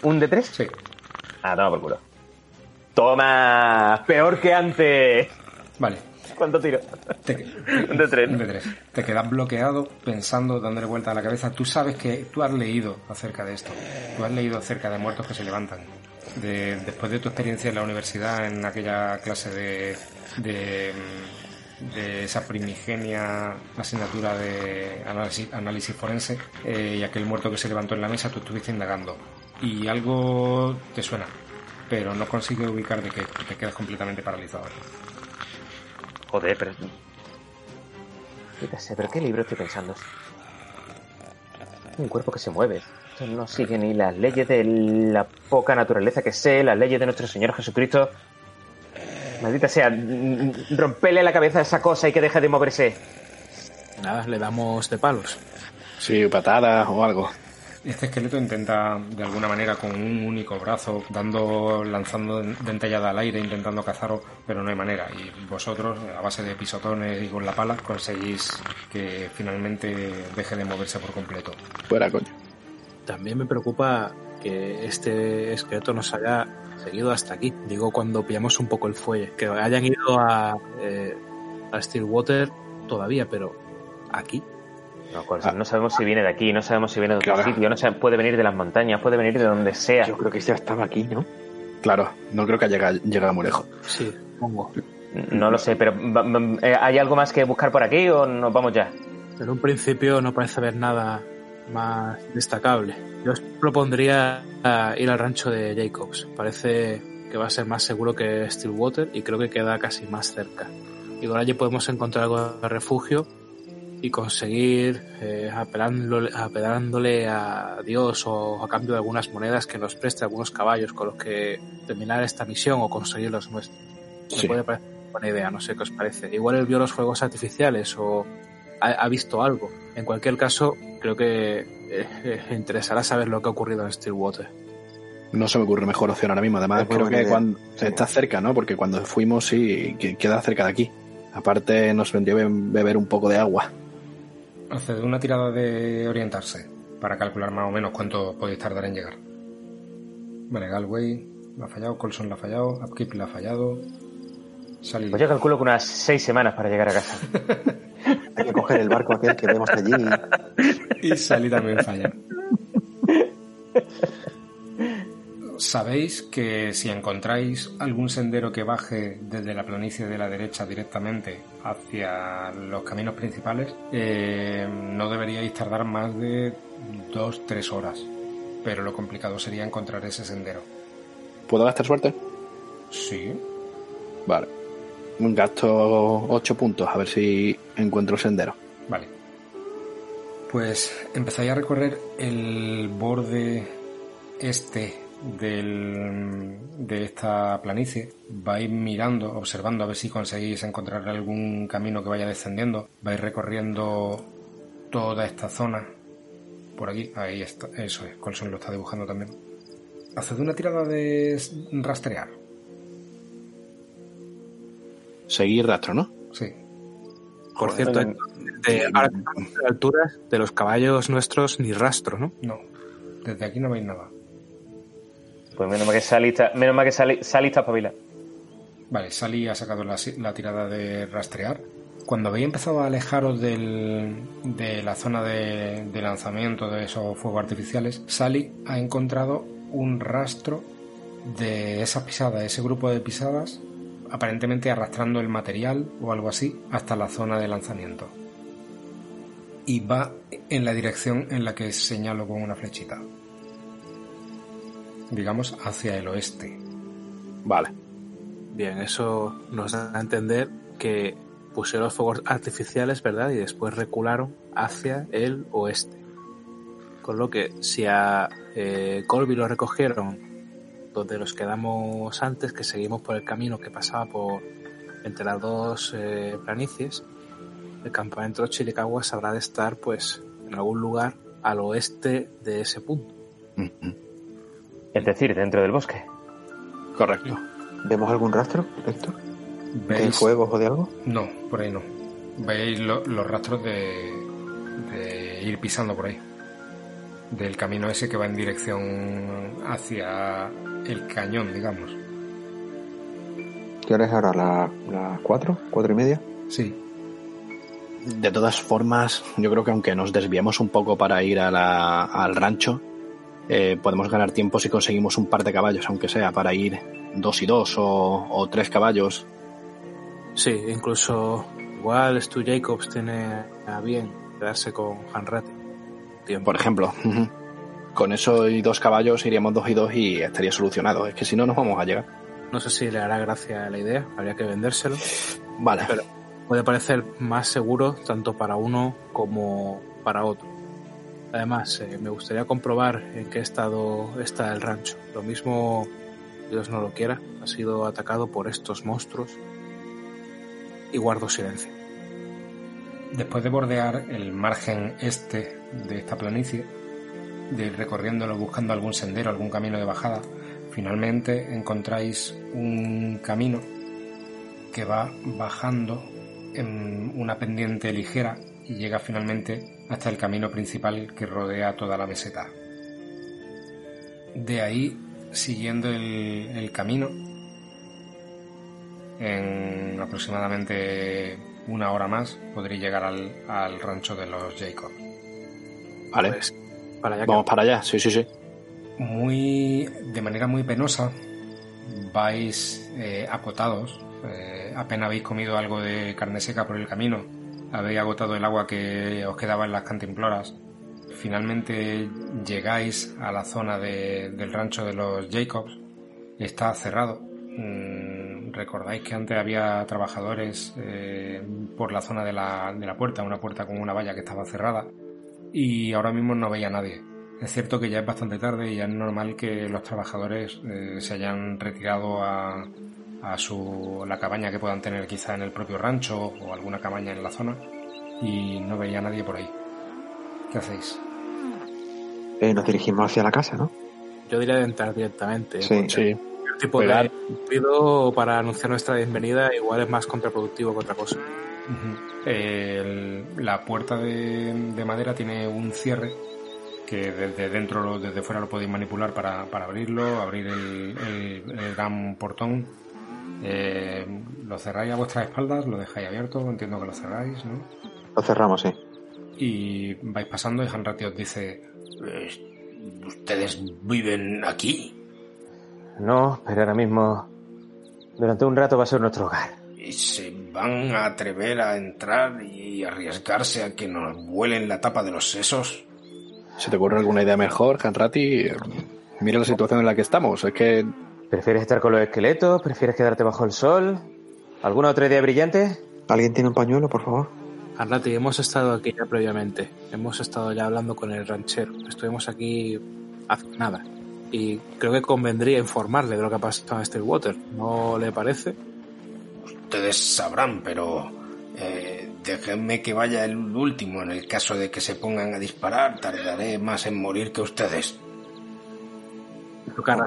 ¿Un de tres? Sí. Ah, toma por culo. ¡Toma! ¡Peor que antes! Vale. ¿Cuánto tiro? Te, (laughs) de tres. de tres. Te quedas bloqueado pensando, dándole vuelta a la cabeza. Tú sabes que tú has leído acerca de esto. Tú has leído acerca de muertos que se levantan. De, después de tu experiencia en la universidad, en aquella clase de, de, de esa primigenia asignatura de análisis, análisis forense eh, y aquel muerto que se levantó en la mesa, tú estuviste indagando. Y algo te suena, pero no consigues ubicar de qué, te quedas completamente paralizado. Joder, pero. sé, pero ¿qué libro estoy pensando? Un cuerpo que se mueve. no sigue ni las leyes de la poca naturaleza que sé, las leyes de nuestro Señor Jesucristo. Maldita sea, rompele la cabeza a esa cosa y que deje de moverse. Nada, le damos de palos. Sí, patadas o algo. Este esqueleto intenta, de alguna manera, con un único brazo, dando, lanzando dentellada al aire, intentando cazaros, pero no hay manera. Y vosotros, a base de pisotones y con la pala, conseguís que finalmente deje de moverse por completo. Fuera, coño. También me preocupa que este esqueleto nos haya seguido hasta aquí. Digo, cuando pillamos un poco el fuelle. Que hayan ido a, eh, a Stillwater todavía, pero aquí. No, ah. no sabemos si viene de aquí, no sabemos si viene de otro sitio, no puede venir de las montañas, puede venir de donde sea. Yo creo que ya estaba aquí, ¿no? Claro, no creo que haya llegado muy lejos. Sí, pongo. No lo sé, pero eh, ¿hay algo más que buscar por aquí o nos vamos ya? En un principio no parece haber nada más destacable. Yo os propondría ir al rancho de Jacobs. Parece que va a ser más seguro que Stillwater y creo que queda casi más cerca. Igual allí podemos encontrar algo de refugio y conseguir eh, apelándole, a Dios o a cambio de algunas monedas que nos preste algunos caballos con los que terminar esta misión o conseguir los nuestros. Me puede parecer buena idea, no sé qué os parece. Igual él vio los fuegos artificiales o ha, visto algo. En cualquier caso, creo que eh, eh, interesará saber lo que ha ocurrido en Stillwater. No se me ocurre mejor opción ahora mismo. Además, creo que cuando está cerca, ¿no? Porque cuando fuimos, sí, queda cerca de aquí. Aparte, nos vendió beber un poco de agua. Hace una tirada de orientarse para calcular más o menos cuánto podéis tardar en llegar. Vale, Galway la ha fallado, Colson la ha fallado, Upkeep la ha fallado. Sally... Pues yo calculo que unas seis semanas para llegar a casa. (laughs) Hay que coger el barco aquel que vemos allí. Y Sally también falla. Sabéis que si encontráis algún sendero que baje desde la planicie de la derecha directamente hacia los caminos principales, eh, no deberíais tardar más de dos, tres horas. Pero lo complicado sería encontrar ese sendero. ¿Puedo gastar suerte? Sí. Vale. Un gasto ocho puntos, a ver si encuentro el sendero. Vale. Pues empezáis a recorrer el borde este del, de esta planicie, vais mirando, observando a ver si conseguís encontrar algún camino que vaya descendiendo, vais recorriendo toda esta zona, por aquí, ahí está, eso es, Colson lo está dibujando también. Haced una tirada de rastrear. Seguir rastro, ¿no? Sí. Por cierto, de, de alturas de los caballos nuestros ni rastro, ¿no? No, desde aquí no veis nada. Pues menos mal que Sally está, menos mal que Sally, está espabila. Vale, Sally ha sacado la, tirada de rastrear. Cuando habéis empezado a alejaros del, de la zona de, lanzamiento de esos fuegos artificiales, Sally ha encontrado un rastro de esa pisada, ese grupo de pisadas, aparentemente arrastrando el material o algo así hasta la zona de lanzamiento. Y va en la dirección en la que señalo con una flechita digamos, hacia el oeste. Vale. Bien, eso nos da a entender que pusieron los fuegos artificiales, ¿verdad? Y después recularon hacia el oeste. Con lo que si a eh, Colby lo recogieron donde nos quedamos antes, que seguimos por el camino que pasaba por entre las dos eh, planicies, el campamento de Chiricaguas habrá de estar pues en algún lugar al oeste de ese punto. Es decir, dentro del bosque. Correcto. ¿Vemos algún rastro, Héctor? ¿Veis ¿De fuegos o de algo? No, por ahí no. Veis los rastros de, de ir pisando por ahí. Del camino ese que va en dirección hacia el cañón, digamos. ¿Qué hora es ahora? ¿Las la cuatro? ¿Cuatro y media? Sí. De todas formas, yo creo que aunque nos desviemos un poco para ir a la, al rancho, eh, podemos ganar tiempo si conseguimos un par de caballos, aunque sea, para ir dos y dos o, tres caballos. Sí, incluso Igual Stu Jacobs tiene a bien quedarse con Hanratty. Por ejemplo. Con eso y dos caballos iríamos dos y dos y estaría solucionado. Es que si no, nos vamos a llegar. No sé si le hará gracia la idea, habría que vendérselo. Vale. Pero puede parecer más seguro tanto para uno como para otro. Además, eh, me gustaría comprobar en qué estado está el rancho. Lo mismo, Dios no lo quiera, ha sido atacado por estos monstruos y guardo silencio. Después de bordear el margen este de esta planicie, de ir recorriéndolo buscando algún sendero, algún camino de bajada, finalmente encontráis un camino que va bajando en una pendiente ligera y llega finalmente hasta el camino principal que rodea toda la meseta. De ahí, siguiendo el, camino, en aproximadamente una hora más podréis llegar al, rancho de los Jacob. Vale. Pues, para allá Vamos para allá, sí, sí, sí. Muy, de manera muy penosa, vais eh, acotados. Eh, apenas habéis comido algo de carne seca por el camino. Habéis agotado el agua que os quedaba en las cantimploras. Finalmente llegáis a la zona del rancho de los Jacobs. Está cerrado. Mm, recordáis que antes había trabajadores eh, por la zona de la, de la puerta, una puerta con una valla que estaba cerrada y ahora mismo no veía nadie. Es cierto que ya es bastante tarde y ya es normal que los trabajadores eh, se hayan retirado a, a su, la cabaña que puedan tener quizá en el propio rancho o alguna cabaña en la zona y no veía a nadie por ahí. ¿Qué hacéis? Eh, nos dirigimos hacia la casa, ¿no? Yo diría de entrar directamente. Sí, sí. El tipo de ruido para anunciar nuestra bienvenida igual es más contraproductivo que otra cosa la puerta de, madera tiene un cierre que desde dentro, desde fuera lo podéis manipular para, abrirlo, abrir el, gran portón. Eh, lo cerráis a vuestras espaldas, lo dejáis abierto, entiendo que lo cerráis, ¿no? Lo cerramos, sí. Y vais pasando y Hanratty os dice, ¿ustedes viven aquí? No, pero ahora mismo, durante un rato va a ser nuestro hogar se van a atrever a entrar y arriesgarse a que nos vuelen la tapa de los sesos? ¿Se te ocurre alguna idea mejor, Hanrati? Mira la situación en la que estamos. Es que. ¿Prefieres estar con los esqueletos? ¿Prefieres quedarte bajo el sol? ¿Alguna otra idea brillante? ¿Alguien tiene un pañuelo, por favor? Hanrati, hemos estado aquí ya previamente. Hemos estado ya hablando con el ranchero. Estuvimos aquí hace nada. Y creo que convendría informarle de lo que ha pasado en Stillwater. ¿No le parece? ustedes sabrán, pero eh, déjenme que vaya el último. En el caso de que se pongan a disparar, tardaré más en morir que ustedes.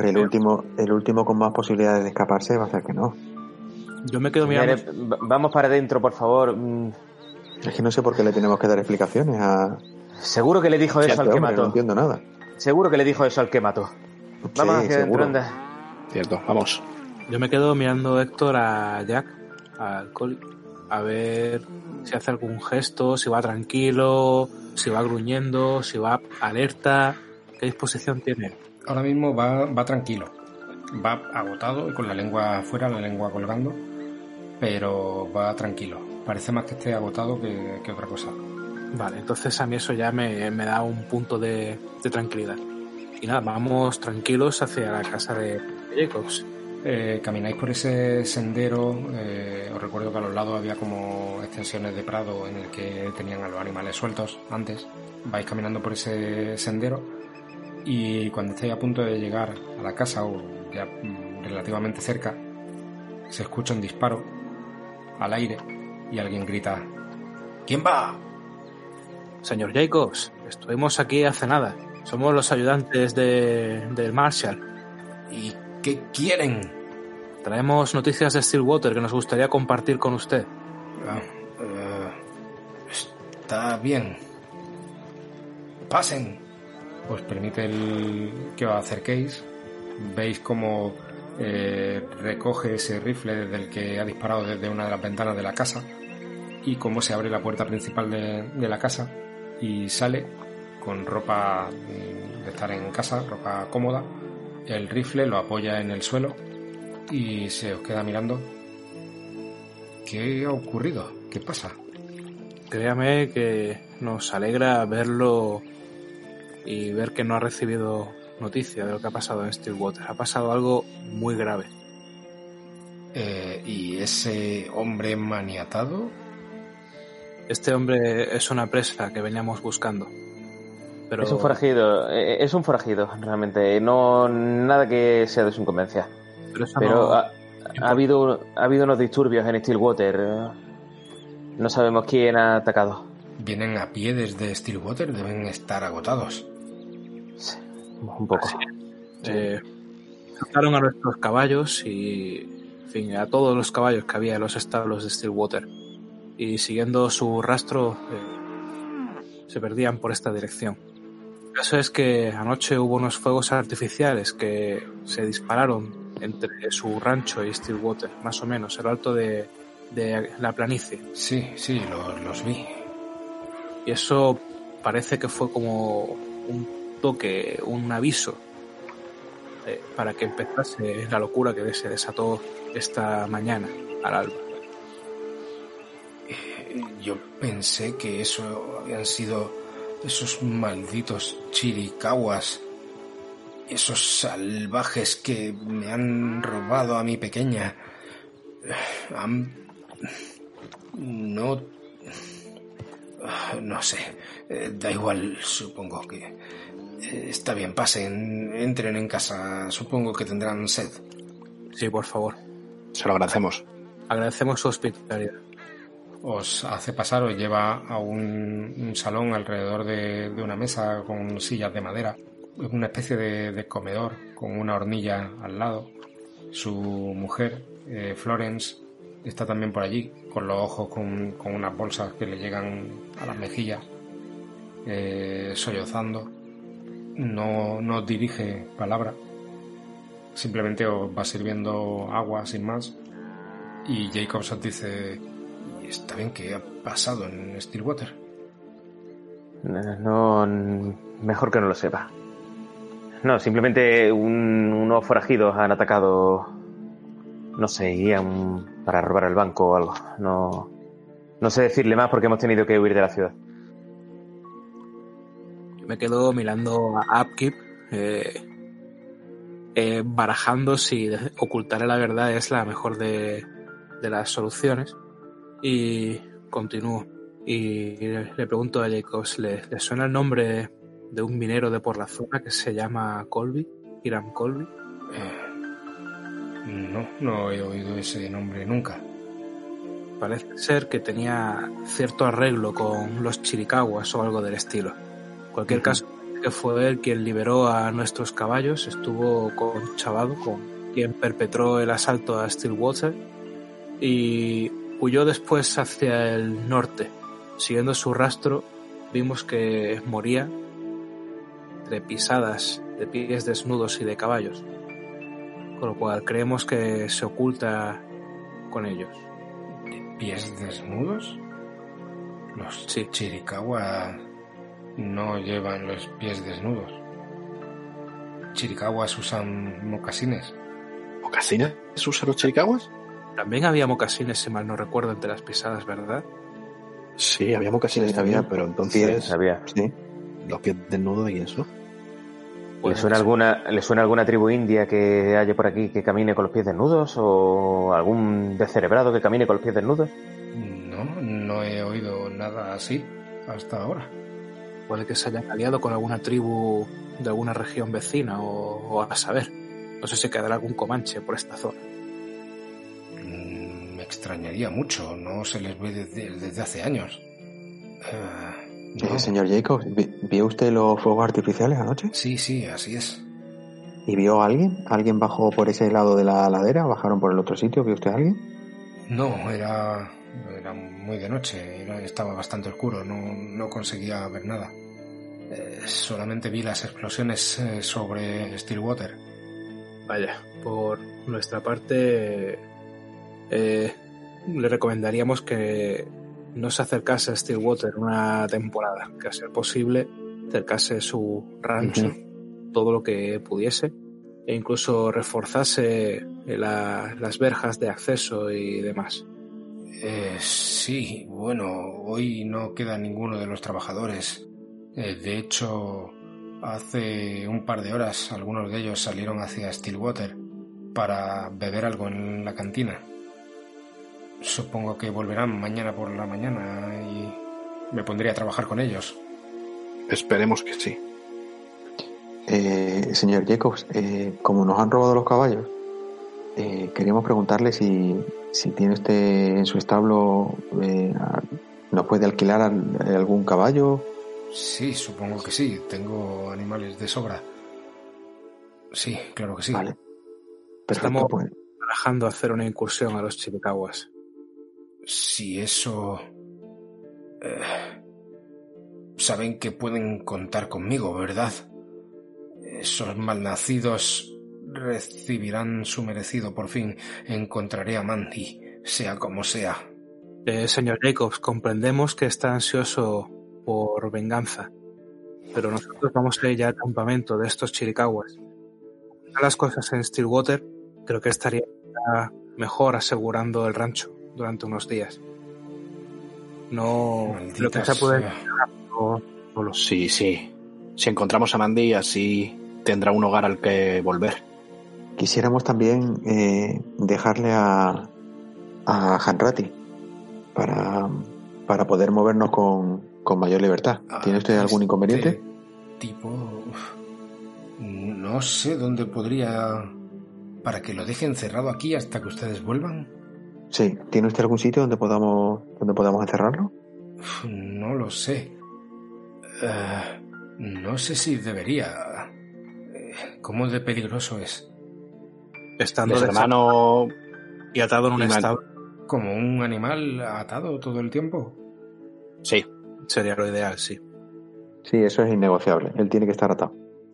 El último, el último con más posibilidades de escaparse va a ser que no. Yo me quedo mirando. Vamos para adentro, por favor. Mm. Es que no sé por qué le tenemos que dar explicaciones a. Seguro que le dijo eso al que mató. No entiendo nada. Seguro que le dijo eso al que mató. Vamos hacia adentro, Cierto, vamos. Yo me quedo mirando Héctor a Jack a ver si hace algún gesto, si va tranquilo, si va gruñendo, si va alerta, qué disposición tiene. Ahora mismo va, va tranquilo, va agotado y con la lengua afuera, la lengua colgando, pero va tranquilo. Parece más que esté agotado que, otra cosa. Vale, entonces a mí eso ya me, da un punto de, tranquilidad. Y nada, vamos tranquilos hacia la casa de Jacobs. Eh, camináis por ese sendero, eh, os recuerdo que a los lados había como extensiones de prado en el que tenían a los animales sueltos antes. Vais caminando por ese sendero y cuando estáis a punto de llegar a la casa o ya relativamente cerca, se escucha un disparo al aire y alguien grita ¿Quién va? Señor Jacobs, estuvimos aquí hace nada. Somos los ayudantes de, del Marshall. ¿Y ¿Qué quieren? Traemos noticias de Stillwater que nos gustaría compartir con usted. Ah, eh, está bien. Pasen. Os permite el que os acerquéis. Veis cómo eh, recoge ese rifle desde el que ha disparado desde una de las ventanas de la casa y cómo se abre la puerta principal de, de la casa y sale con ropa de estar en casa, ropa cómoda, el rifle lo apoya en el suelo y se os queda mirando. ¿Qué ha ocurrido? ¿Qué pasa? Créame que nos alegra verlo y ver que no ha recibido noticia de lo que ha pasado en Stillwater. Ha pasado algo muy grave. Eh, ¿Y ese hombre maniatado? Este hombre es una presa que veníamos buscando. Pero... Es un forajido, eh, es un forajido, realmente. No, nada que sea de su incumbencia. Pero, eso Pero no- ha, ha habido, ha habido unos disturbios en Stillwater. No sabemos quién ha atacado. Vienen a pie desde Stillwater, deben estar agotados. Sí, un poco. Eh, sacaron a nuestros caballos y, en fin, a todos los caballos que había en los establos de Stillwater. Y siguiendo su rastro, eh, se perdían por esta dirección. El caso es que anoche hubo unos fuegos artificiales que se dispararon entre su rancho y Stillwater, más o menos, el alto de, de la planicie. Sí, sí, lo- los vi. Y eso parece que fue como un toque, un aviso eh, para que empezase la locura que se desató esta mañana al alba. Eh, Yo pensé que eso habían sido esos malditos chiricahuas, esos salvajes que me han robado a mi pequeña. (sighs) Han... No... (sighs) No sé, Eh, da igual, supongo que... eh, Está bien, pasen, entren en casa, supongo que tendrán sed. Sí, por favor. Se lo agradecemos. Agradecemos su hospitalidad. os hace pasar, os lleva a un, un salón alrededor de, de una mesa con sillas de madera, una especie de, de comedor con una hornilla al lado. Su mujer, eh, Florence, está también por allí, con los ojos con, con unas bolsas que le llegan a las mejillas, eh, sollozando. No, no dirige palabra, simplemente os va sirviendo agua sin más. Y Jacobs os dice, Está bien que ha pasado en Stillwater. No, mejor que no lo sepa. No, simplemente un- unos forajidos han atacado. No sé, irían para robar el banco o algo. No, no sé decirle más porque hemos tenido que huir de la ciudad. Yo me quedo mirando a Upkeep, eh, eh, barajando si ocultar la verdad es la mejor de, de las soluciones. Y continúo. Y le pregunto a Jacobs, ¿le, le suena el nombre de un minero de por la zona que se llama Colby? Hiram Colby. Eh, no, no he oído ese nombre nunca. Parece ser que tenía cierto arreglo con los chiricahuas o algo del estilo. Cualquier caso, que fue él quien liberó a nuestros caballos, estuvo con Chavado, con quien perpetró el asalto a Stillwater, y huyó después hacia el norte. Siguiendo su rastro, vimos que moría de pisadas de pies desnudos y de caballos, con lo cual creemos que se oculta con ellos. ¿De pies desnudos? Los Sí. Chiricahua no llevan los pies desnudos. Chiricahuas usan mocasines. ¿Mocasines usan los chiricahuas? También había mocasines, si mal no recuerdo, entre las pisadas, ¿verdad? Sí, había mocasines Sí, también, había pero entonces pies. Sabía. Sí. los pies desnudos y eso. ¿Le suena, alguna, ¿Le suena alguna tribu india que haya por aquí que camine con los pies desnudos? ¿O algún descerebrado que camine con los pies desnudos? No, no he oído nada así hasta ahora. Puede que se hayan aliado con alguna tribu de alguna región vecina o, o a saber. No sé si quedará algún comanche por esta zona. Mm, Me extrañaría mucho, no se les ve desde, desde hace años. No. Eh, señor Jacobs, ¿vi- ¿vio usted los fuegos artificiales anoche? Sí, sí, así es. ¿Y vio a alguien? ¿Alguien bajó por ese lado de la ladera? ¿Bajaron por el otro sitio? ¿Vio usted a alguien? No, era, era muy de noche, era- estaba bastante oscuro, no, no conseguía ver nada. Eh, solamente vi las explosiones eh, sobre Stillwater. Vaya, por nuestra parte, eh, le recomendaríamos que no se acercase a Stillwater una temporada, que a ser posible acercase su rancho todo lo que pudiese e incluso reforzase la- las verjas de acceso y demás. Eh, sí, bueno, hoy no queda ninguno de los trabajadores. Eh, de hecho, hace un par de horas algunos de ellos salieron hacia Stillwater para beber algo en la cantina. Supongo que volverán mañana por la mañana y me pondré a trabajar con ellos. Esperemos que sí. Eh, señor Jacobs, eh, como nos han robado los caballos, eh, queríamos preguntarle si, si tiene usted en su establo, eh, ¿nos puede alquilar algún caballo? Sí, supongo que sí. Tengo animales de sobra. Sí, claro que sí. Vale. Estamos pues. trabajando a hacer una incursión a los Chiricahuas. Si eso... eh, saben que pueden contar conmigo, ¿verdad? Esos malnacidos recibirán su merecido por fin. Encontraré a Mandy, sea como sea. Eh, señor Jacobs, comprendemos que está ansioso por venganza, pero nosotros vamos a ir ya al campamento de estos Chiricahuas. Las cosas en Stillwater, creo que estaría mejor asegurando el rancho durante unos días. No, Maldita lo que se puede sea. no, no lo sé. Sí, sí. Si encontramos a Mandy, así tendrá un hogar al que volver. Quisiéramos también eh, dejarle a, a Hanrati para, para poder movernos con, con mayor libertad. ¿Tiene usted Ah, algún inconveniente? Tipo... No sé dónde podría... Para que lo deje encerrado aquí hasta que ustedes vuelvan. Sí. ¿Tiene usted algún sitio donde podamos, donde podamos encerrarlo? No lo sé. Eh, no sé si debería. Eh, ¿Cómo de peligroso es? Estando de hermanos y atado en un y mal- establo ¿Como un animal atado todo el tiempo? Sí, sería lo ideal, sí. Sí, eso es innegociable. Él tiene que estar atado.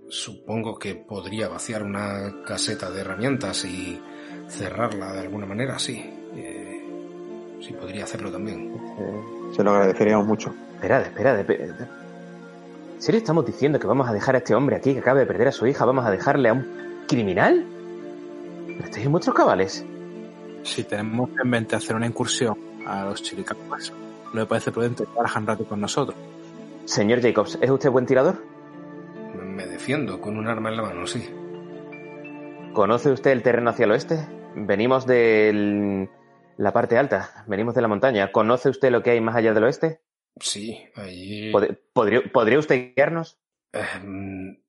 Supongo que podría vaciar una caseta de herramientas y cerrarla de alguna manera, sí. Eh, sí, podría hacerlo también. Eh, Se lo agradeceríamos mucho. Esperad, esperad. espe- ¿En serio estamos diciendo que vamos a dejar a este hombre aquí que acaba de perder a su hija? ¿Vamos a dejarle a un criminal? ¿Pero estáis en vuestros cabales? Si tenemos en mente hacer una incursión a los Chiricahuas, no me parece prudente llevar a Hanrati con nosotros. Señor Jacobs, ¿es usted buen tirador? Me defiendo con un arma en la mano, sí. ¿Conoce usted el terreno hacia el oeste? Venimos de la parte alta, venimos de la montaña. ¿Conoce usted lo que hay más allá del oeste? Sí, allí... ¿Pod- ¿Podría, ¿Podría usted guiarnos? Ehm,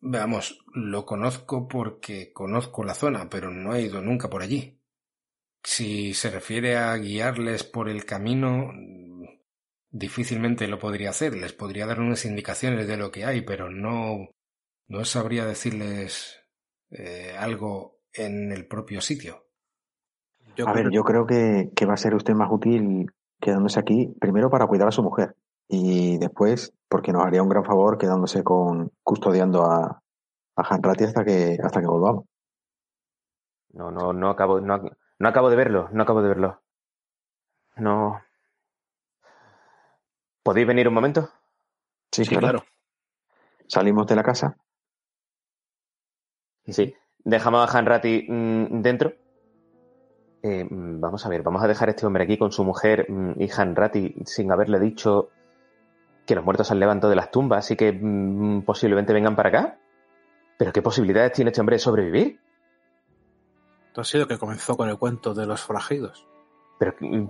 veamos, lo conozco porque conozco la zona, pero no he ido nunca por allí. Si se refiere a guiarles por el camino, difícilmente lo podría hacer. Les podría dar unas indicaciones de lo que hay, pero no, no sabría decirles eh, algo en el propio sitio. Yo A ver, creo yo creo que, que va a ser usted más útil quedándose aquí, primero para cuidar a su mujer y después porque nos haría un gran favor quedándose con custodiando a, a Hanrati hasta que hasta que volvamos. No, no, no acabo, no, no acabo de verlo, no acabo de verlo. No. ¿Podéis venir un momento? Sí, sí, claro. claro. Salimos de la casa. Sí. Dejamos a Hanrati mm, dentro. Eh, mm, vamos a ver, vamos a dejar a este hombre aquí con su mujer mm, y Hanrati sin haberle dicho que los muertos se han levantado de las tumbas y que posiblemente vengan para acá. ¿Pero qué posibilidades tiene este hombre de sobrevivir? Ha sido que comenzó con el cuento de los forajidos. Pero, mm,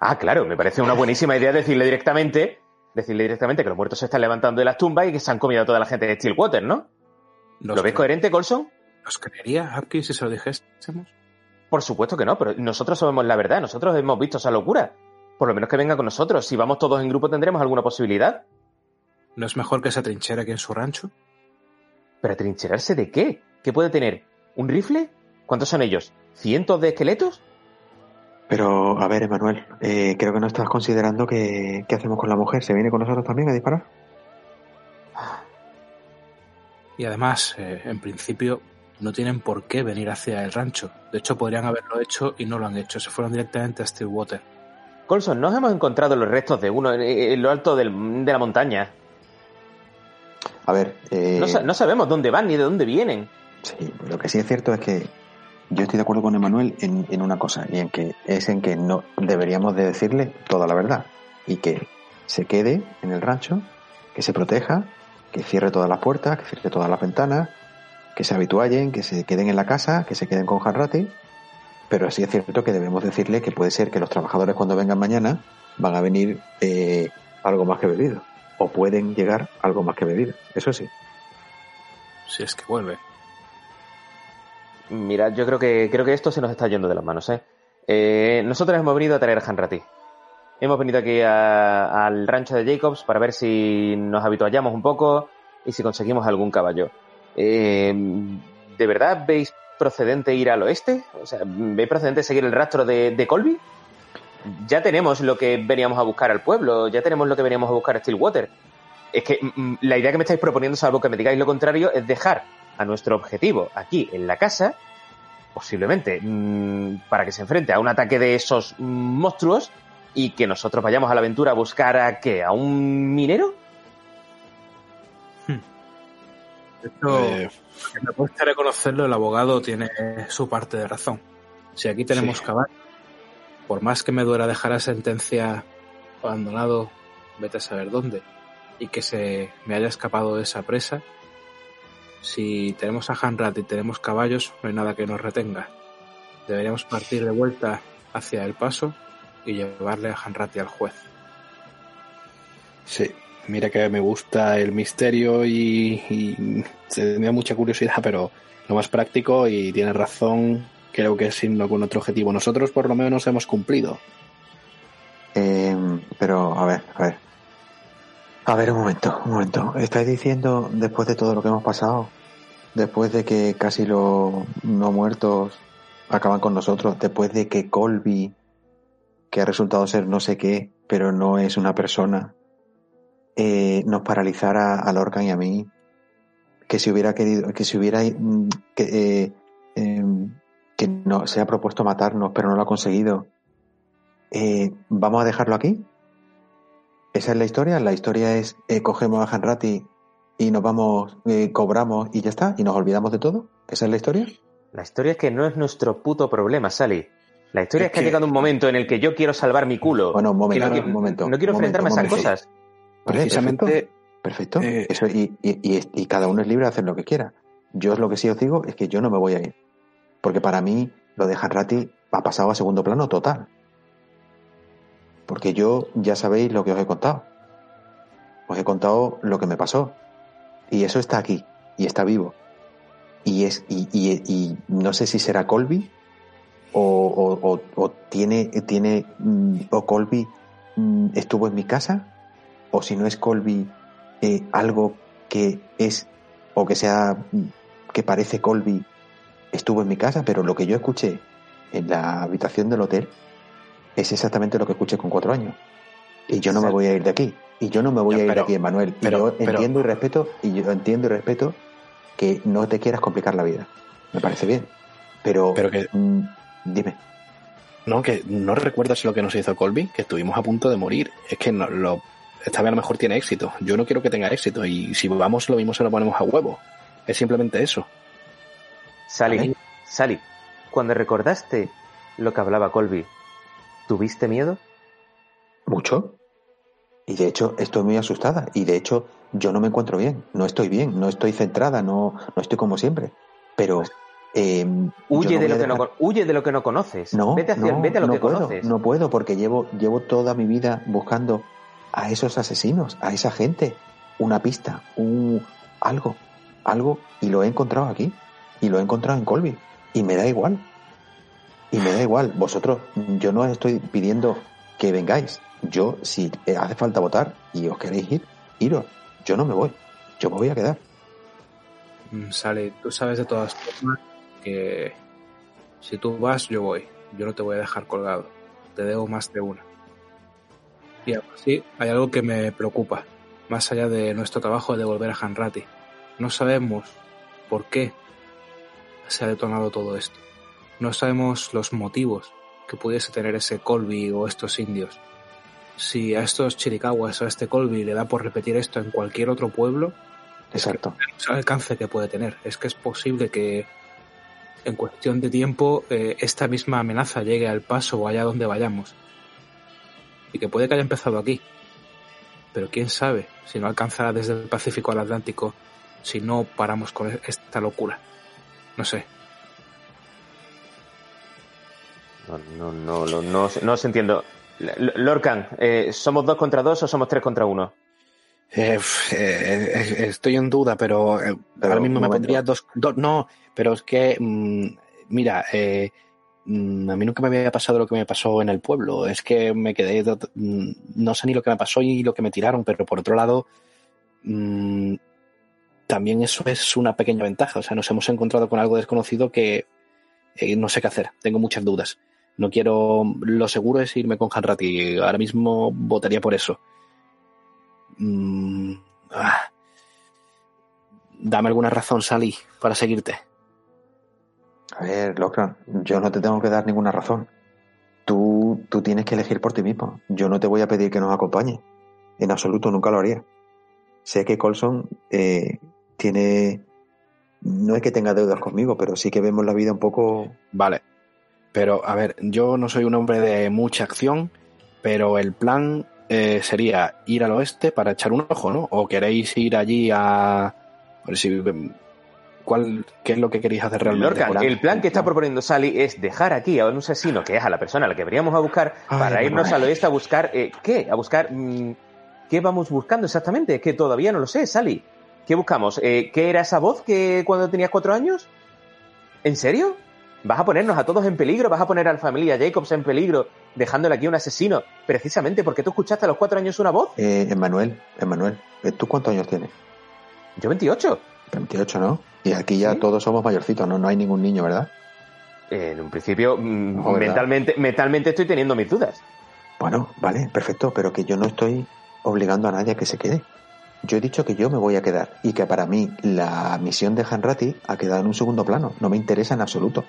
ah, claro, me parece una buenísima idea decirle directamente, decirle directamente que los muertos se están levantando de las tumbas y que se han comido a toda la gente de Stillwater, ¿no? ¿Nos, ¿Lo ves coherente, Colson? ¿Nos creería Hopkins si se lo dijésemos? Por supuesto que no, pero nosotros sabemos la verdad, nosotros hemos visto esa locura. Por lo menos que venga con nosotros. Si vamos todos en grupo tendremos alguna posibilidad. ¿No es mejor que se atrinchera aquí en su rancho? ¿Pero atrincherarse de qué? ¿Qué puede tener? ¿Un rifle? ¿Cuántos son ellos? ¿Cientos de esqueletos? Pero, a ver, Emanuel, eh, creo que no estás considerando que, qué hacemos con la mujer. ¿Se viene con nosotros también a disparar? Y además, eh, en principio, no tienen por qué venir hacia el rancho. De hecho, podrían haberlo hecho y no lo han hecho. Se fueron directamente a Stillwater. Colson, nos hemos encontrado los restos de uno en, en lo alto del- de la montaña. A ver, eh, No, sa- no sabemos dónde van ni de dónde vienen. sí, lo que sí es cierto es que yo estoy de acuerdo con Emanuel en, en, una cosa, y en que es en que no deberíamos de decirle toda la verdad y que se quede en el rancho, que se proteja, que cierre todas las puertas, que cierre todas las ventanas, que se habitúen, que se queden en la casa, que se queden con Hanratty, pero sí es cierto que debemos decirle que puede ser que los trabajadores cuando vengan mañana van a venir eh, algo más que bebido, o pueden llegar algo más que bebido, eso sí. Si es que vuelve. Mira, yo creo que creo que esto se nos está yendo de las manos, ¿eh? eh nosotros hemos venido a traer a Hanratty. Hemos venido aquí al rancho de Jacobs para ver si nos habituallamos un poco y si conseguimos algún caballo. Eh, ¿De verdad veis procedente ir al oeste? O sea, ¿veis procedente seguir el rastro de, Colby? Ya tenemos lo que veníamos a buscar al pueblo, ya tenemos lo que veníamos a buscar a Stillwater. Es que mm, mm, la idea que me estáis proponiendo, salvo que me digáis lo contrario, es dejar a nuestro objetivo aquí en la casa, posiblemente, mm, para que se enfrente a un ataque de esos monstruos y que nosotros vayamos a la aventura a buscar a qué, a un minero. Esto, eh, me cuesta reconocerlo, el abogado tiene su parte de razón. Si aquí tenemos caballo, por más que me duela dejar a sentencia abandonado, vete a saber dónde, y que se me haya escapado de esa presa, si tenemos a Hanrat y tenemos caballos, no hay nada que nos retenga. Deberíamos partir de vuelta hacia el paso y llevarle a Hanrat y al juez. Sí, Mira que me gusta el misterio y, y tenía mucha curiosidad, pero lo más práctico y tiene razón, creo que es irnos con otro objetivo. Nosotros por lo menos hemos cumplido. Eh, pero, a ver, a ver. A ver, un momento, un momento. ¿Estáis diciendo, después de todo lo que hemos pasado, después de que casi los no muertos acaban con nosotros, después de que Colby, que ha resultado ser no sé qué, pero no es una persona, eh, nos paralizara a Lorcan y a mí, que si hubiera querido, que si hubiera mm, que, eh, em, que no, se ha propuesto matarnos, pero no lo ha conseguido. Eh, ¿Vamos a dejarlo aquí? ¿Esa es la historia? La historia es cogemos a Hanrati y nos vamos, cobramos y ya está, y nos olvidamos de todo. ¿Esa es la historia? La historia es que no es nuestro puto problema, Sally. La historia es, que, ha llegado un momento en el que yo quiero salvar mi culo. Bueno, un momento, no, un momento. No quiero enfrentarme a esas cosas. Precisamente. Perfecto. Eh, Eso, y, y, cada uno es libre de hacer lo que quiera. Yo lo que sí os digo es que yo no me voy a ir. Porque para mí lo de Hanrati ha pasado a segundo plano total. Porque yo ya sabéis lo que os he contado. Os he contado lo que me pasó. Y eso está aquí. Y está vivo. Y es y, y no sé si será Colby o, o, o, tiene tiene mm, o Colby mm, estuvo en mi casa o si no es Colby, eh, algo que es o que sea que parece Colby estuvo en mi casa, pero lo que yo escuché en la habitación del hotel es exactamente lo que escuché con cuatro años. Y yo no me voy a ir de aquí. Y yo no me voy a ir de aquí, Manuel. Y yo entiendo y respeto, y yo entiendo y respeto que no te quieras complicar la vida. Me parece bien. Pero, pero que, mm, dime. No, que no recuerdas lo que nos hizo Colby, que estuvimos a punto de morir. Es que no, lo esta vez a lo mejor tiene éxito. Yo no quiero que tenga éxito y si vamos lo mismo se lo ponemos a huevo. Es simplemente eso. Sally, Sally, cuando recordaste lo que hablaba Colby, ¿tuviste miedo? Mucho. Y de hecho estoy muy asustada. Y de hecho yo no me encuentro bien. No estoy bien. No estoy centrada. No, no estoy como siempre. Pero... Eh, huye, de lo que no, huye de lo que no conoces. No, vete, hacia, vete a lo que conoces. No puedo porque llevo, llevo toda mi vida buscando a esos asesinos, a esa gente, una pista, un algo, algo, y lo he encontrado aquí, y lo he encontrado en Colby, y me da igual, y me da igual, vosotros, yo no os estoy pidiendo que vengáis, yo si hace falta votar y os queréis ir, iros, yo no me voy, yo me voy a quedar. Mm, sale, tú sabes de todas formas que si tú vas, yo voy, yo no te voy a dejar colgado, te debo más de una. Y así hay algo que me preocupa, más allá de nuestro trabajo de devolver a Hanrati. No sabemos por qué se ha detonado todo esto. No sabemos los motivos que pudiese tener ese Colby o estos indios. Si a estos chiricahuas o a este Colby le da por repetir esto en cualquier otro pueblo, Exacto. Es el alcance que puede tener. Es que es posible que, en cuestión de tiempo eh, esta misma amenaza llegue al paso o allá donde vayamos. Y que puede que haya empezado aquí. Pero quién sabe si no alcanzará desde el Pacífico al Atlántico si no paramos con esta locura. No sé. No, no, no, no, no, no os entiendo. Lorcan, eh, ¿somos dos contra dos o somos tres contra uno? Eh, eh, estoy en duda, pero, ahora mismo me pondría dos, dos, No, pero es que, mm, mira, mm, a mí nunca me había pasado lo que me pasó en el pueblo. Es que me quedé. Mm, no sé ni lo que me pasó y lo que me tiraron, pero por otro lado, también eso es una pequeña ventaja. O sea, nos hemos encontrado con algo desconocido que no sé qué hacer. Tengo muchas dudas. No quiero. Lo seguro es irme con Hanratty. Ahora mismo votaría por eso. Mm, ah. Dame alguna razón, Sally, para seguirte. A ver, Locran, yo no te tengo que dar ninguna razón. Tú, tú tienes que elegir por ti mismo. Yo no te voy a pedir que nos acompañe. En absoluto, nunca lo haría. Sé que Colson eh, tiene. No es que tenga deudas conmigo, pero sí que vemos la vida un poco. Vale, pero, a ver, yo no soy un hombre de mucha acción, pero el plan eh, sería ir al oeste para echar un ojo, ¿no? ¿O queréis ir allí a... si, ¿cuál, ¿Qué es lo que queréis hacer realmente? el plan que está proponiendo Sally es dejar aquí a un asesino, que es a la persona a la que deberíamos a buscar, para irnos al oeste a buscar... Eh, ¿Qué? A buscar... Mm, ¿Qué vamos buscando exactamente? Es que todavía no lo sé, Sally. ¿Qué buscamos? Eh, ¿Qué era esa voz que cuando tenías cuatro años? ¿En serio? Vas a ponernos a todos en peligro, vas a poner a la familia Jacobs en peligro, dejándole aquí un asesino, precisamente porque tú escuchaste a los cuatro años una voz. Eh, Emmanuel, Emmanuel, eh, ¿tú cuántos años tienes? Yo 28. 28, ¿no? Y aquí ya todos somos mayorcitos, ¿no? No hay ningún niño, ¿verdad? en un principio, mm, mentalmente, mentalmente estoy teniendo mis dudas. Bueno, vale, perfecto, pero que yo no estoy obligando a nadie a que se quede. Yo he dicho que yo me voy a quedar y que para mí la misión de Hanratty ha quedado en un segundo plano. No me interesa en absoluto.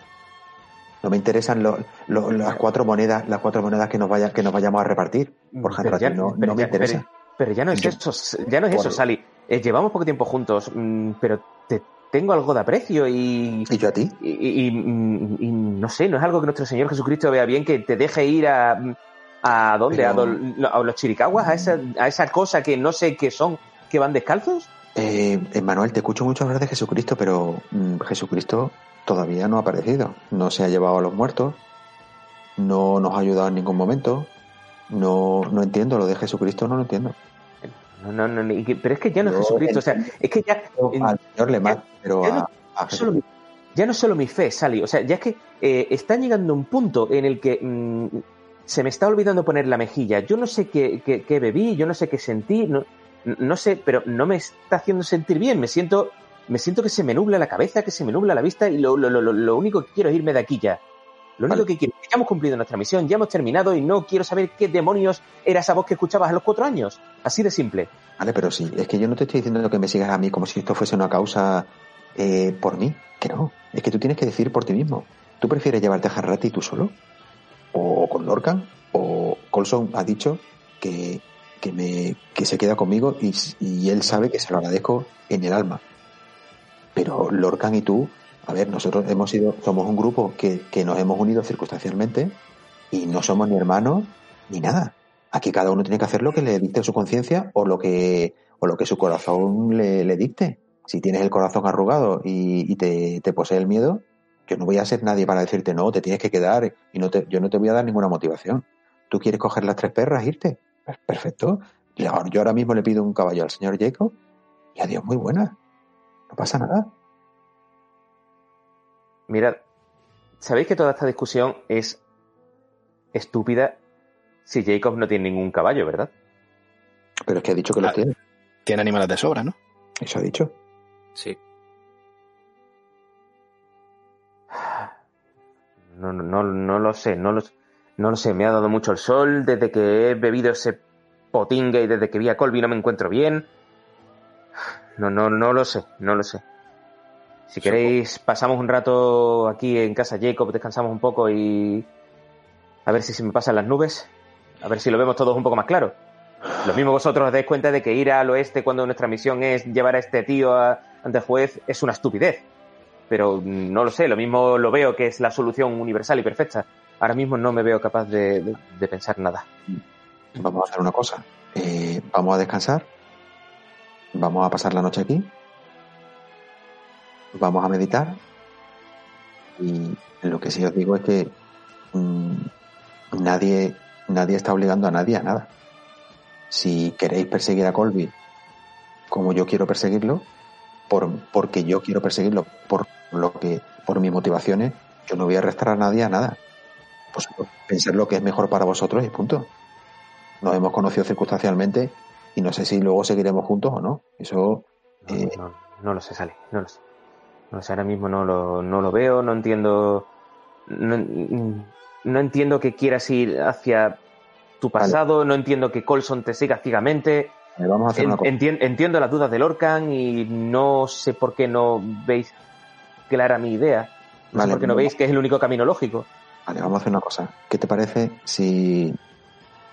No me interesan las cuatro monedas, las cuatro monedas que nos vaya, que nos vayamos a repartir por no, me interesa. Pero, ya no es eso, ya no es eso, Sally. Eh, llevamos poco tiempo juntos, mm, pero te tengo algo de aprecio y. ¿Y yo a ti? Y, no sé, no es algo que nuestro Señor Jesucristo vea bien que te deje ir a. ¿A dónde? A, los chiricaguas? ¿A esa, ¿A esa cosa que no sé qué son, que van descalzos? Eh, Manuel, te escucho mucho hablar de Jesucristo, pero mm, Jesucristo todavía no ha aparecido. No se ha llevado a los muertos, no nos ha ayudado en ningún momento. No, no entiendo, lo de Jesucristo no lo entiendo. No, no, no, pero es que ya no es Jesucristo, o sea, es que ya... Al Señor le mata, pero ya, no, solo, ya no solo mi fe, Sally, o sea, ya es que eh, está llegando un punto en el que mm, se me está olvidando poner la mejilla. Yo no sé qué, qué, bebí, yo no sé qué sentí, no, no sé, pero no me está haciendo sentir bien, me siento me siento que se me nubla la cabeza, que se me nubla la vista y lo, lo, lo, lo único que quiero es irme de aquí ya. Lo único que quiero es que ya hemos cumplido nuestra misión, ya hemos terminado y no quiero saber qué demonios era esa voz que escuchabas a los cuatro años. Así de simple. Vale, pero sí, es que yo no te estoy diciendo que me sigas a mí como si esto fuese una causa eh, por mí, que no. Es que tú tienes que decir por ti mismo. ¿Tú prefieres llevarte a Harrati tú solo? ¿O con Lorcan? ¿O Colson ha dicho que, que, me, que se queda conmigo y, y él sabe que se lo agradezco en el alma? Pero Lorcan y tú, a ver, nosotros hemos sido, somos un grupo que, nos hemos unido circunstancialmente y no somos ni hermanos ni nada. Aquí cada uno tiene que hacer lo que le dicte su conciencia o lo que o lo que su corazón le, dicte. Si tienes el corazón arrugado y, te, posee el miedo, yo no voy a ser nadie para decirte no, te tienes que quedar y no te, yo no te voy a dar ninguna motivación. ¿Tú quieres coger las tres perras e irte? Perfecto. Yo ahora mismo le pido un caballo al señor Jacob y adiós, muy buena. No pasa nada. Mirad, sabéis que toda esta discusión es estúpida si Jacob no tiene ningún caballo, ¿verdad? Pero es que ha dicho que lo ah, tiene. Tiene animales de sobra, ¿no? Eso ha dicho. Sí. No, no, no lo sé, no lo, no lo sé. Me ha dado mucho el sol desde que he bebido ese potingue y desde que vi a Colby no me encuentro bien. No, no, no lo sé, no lo sé. Si queréis, pasamos un rato aquí en casa Jacob, descansamos un poco y a ver si se me pasan las nubes, a ver si lo vemos todos un poco más claro. Lo mismo vosotros os dais cuenta de que ir al oeste cuando nuestra misión es llevar a este tío ante el juez es una estupidez. pero no lo sé, lo mismo lo veo que es la solución universal y perfecta. Ahora mismo no me veo capaz de, pensar nada. Vamos a hacer una cosa. Eh, vamos a descansar. Vamos a pasar la noche aquí. Vamos a meditar. Y lo que sí os digo es que mm, nadie, nadie está obligando a nadie a nada. Si queréis perseguir a Colby como yo quiero perseguirlo, por, porque yo quiero perseguirlo, por lo que, por mis motivaciones, yo no voy a arrestar a nadie a nada. Pues pensar lo que es mejor para vosotros y punto. Nos hemos conocido circunstancialmente y no sé si luego seguiremos juntos o no. Eso. No, eh, no, lo sé, Sale, no lo sé. No sé, ahora mismo no lo, no lo veo, no entiendo. No, entiendo que quieras ir hacia tu pasado, no entiendo que Colson te siga ciegamente. Vamos a hacer una cosa. entiendo las dudas del Orcan y no sé por qué no veis clara mi idea. No sé por qué no veis que es el único camino lógico. Vale, vamos a hacer una cosa. ¿Qué te parece si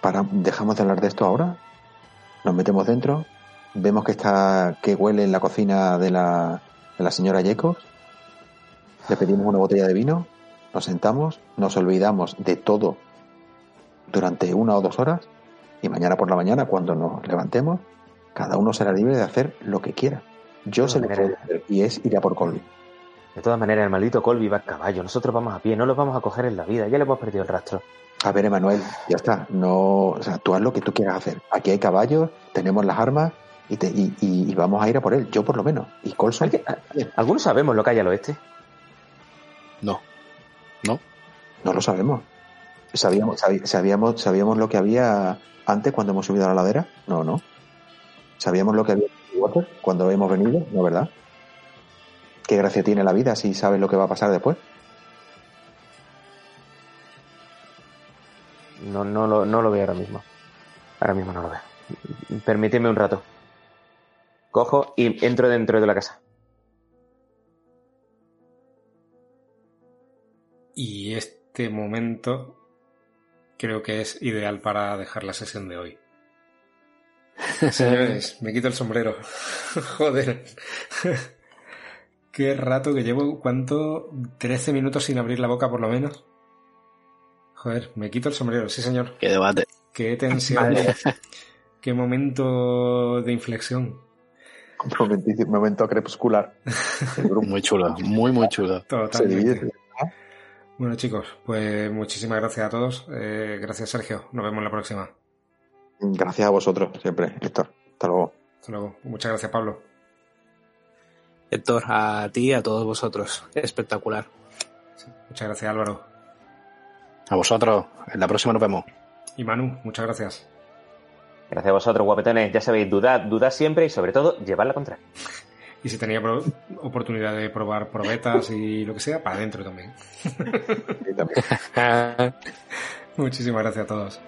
para, dejamos de hablar de esto ahora? Nos metemos dentro, vemos que está que huele en la cocina de la, de la señora Jacobs, le pedimos una botella de vino, nos sentamos, nos olvidamos de todo durante una o dos horas y mañana por la mañana, cuando nos levantemos, cada uno será libre de hacer lo que quiera. Yo se lo puedo hacer y es ir a por Colby. De todas maneras, el maldito Colby va a caballo. Nosotros vamos a pie, no los vamos a coger en la vida. Ya le hemos perdido el rastro. A ver, Emanuel, ya está. No, o sea, tú haz lo que tú quieras hacer. Aquí hay caballos, tenemos las armas y, te, y, vamos a ir a por él. Yo por lo menos. Y Colson. ¿Algunos sabemos lo que hay al oeste? No. No. No lo sabemos. ¿Sabíamos, sabíamos, sabíamos lo que había antes cuando hemos subido a la ladera? No, no. ¿Sabíamos lo que había cuando hemos venido? No, ¿verdad? ¿Qué gracia tiene la vida si sabes lo que va a pasar después? No, no, lo, no lo veo ahora mismo. Ahora mismo no lo veo. Permíteme un rato. Cojo y entro dentro de la casa. Y este momento creo que es ideal para dejar la sesión de hoy. (laughs) Señores, me quito el sombrero. (laughs) Joder. (laughs) Qué rato que llevo, ¿cuánto? 13 minutos sin abrir la boca por lo menos. Joder, me quito el sombrero, sí señor. Qué debate. Qué tensión. (laughs) Qué momento de inflexión. Momento crepuscular. (laughs) muy chulo, muy, muy chulo. Totalmente. Bueno chicos, pues muchísimas gracias a todos. Eh, gracias Sergio, nos vemos la próxima. Gracias a vosotros, siempre, Héctor. Hasta luego. Hasta luego. Muchas gracias Pablo. Héctor, a ti y a todos vosotros. Espectacular. muchas gracias Álvaro. A vosotros. En la próxima nos vemos. Y Manu, muchas gracias. Gracias a vosotros, guapetones. Ya sabéis, dudad, dudad siempre y sobre todo, llevar la contraria. Y si tenía oportunidad de probar probetas y lo que sea, para adentro también. (laughs) (laughs) Muchísimas gracias a todos.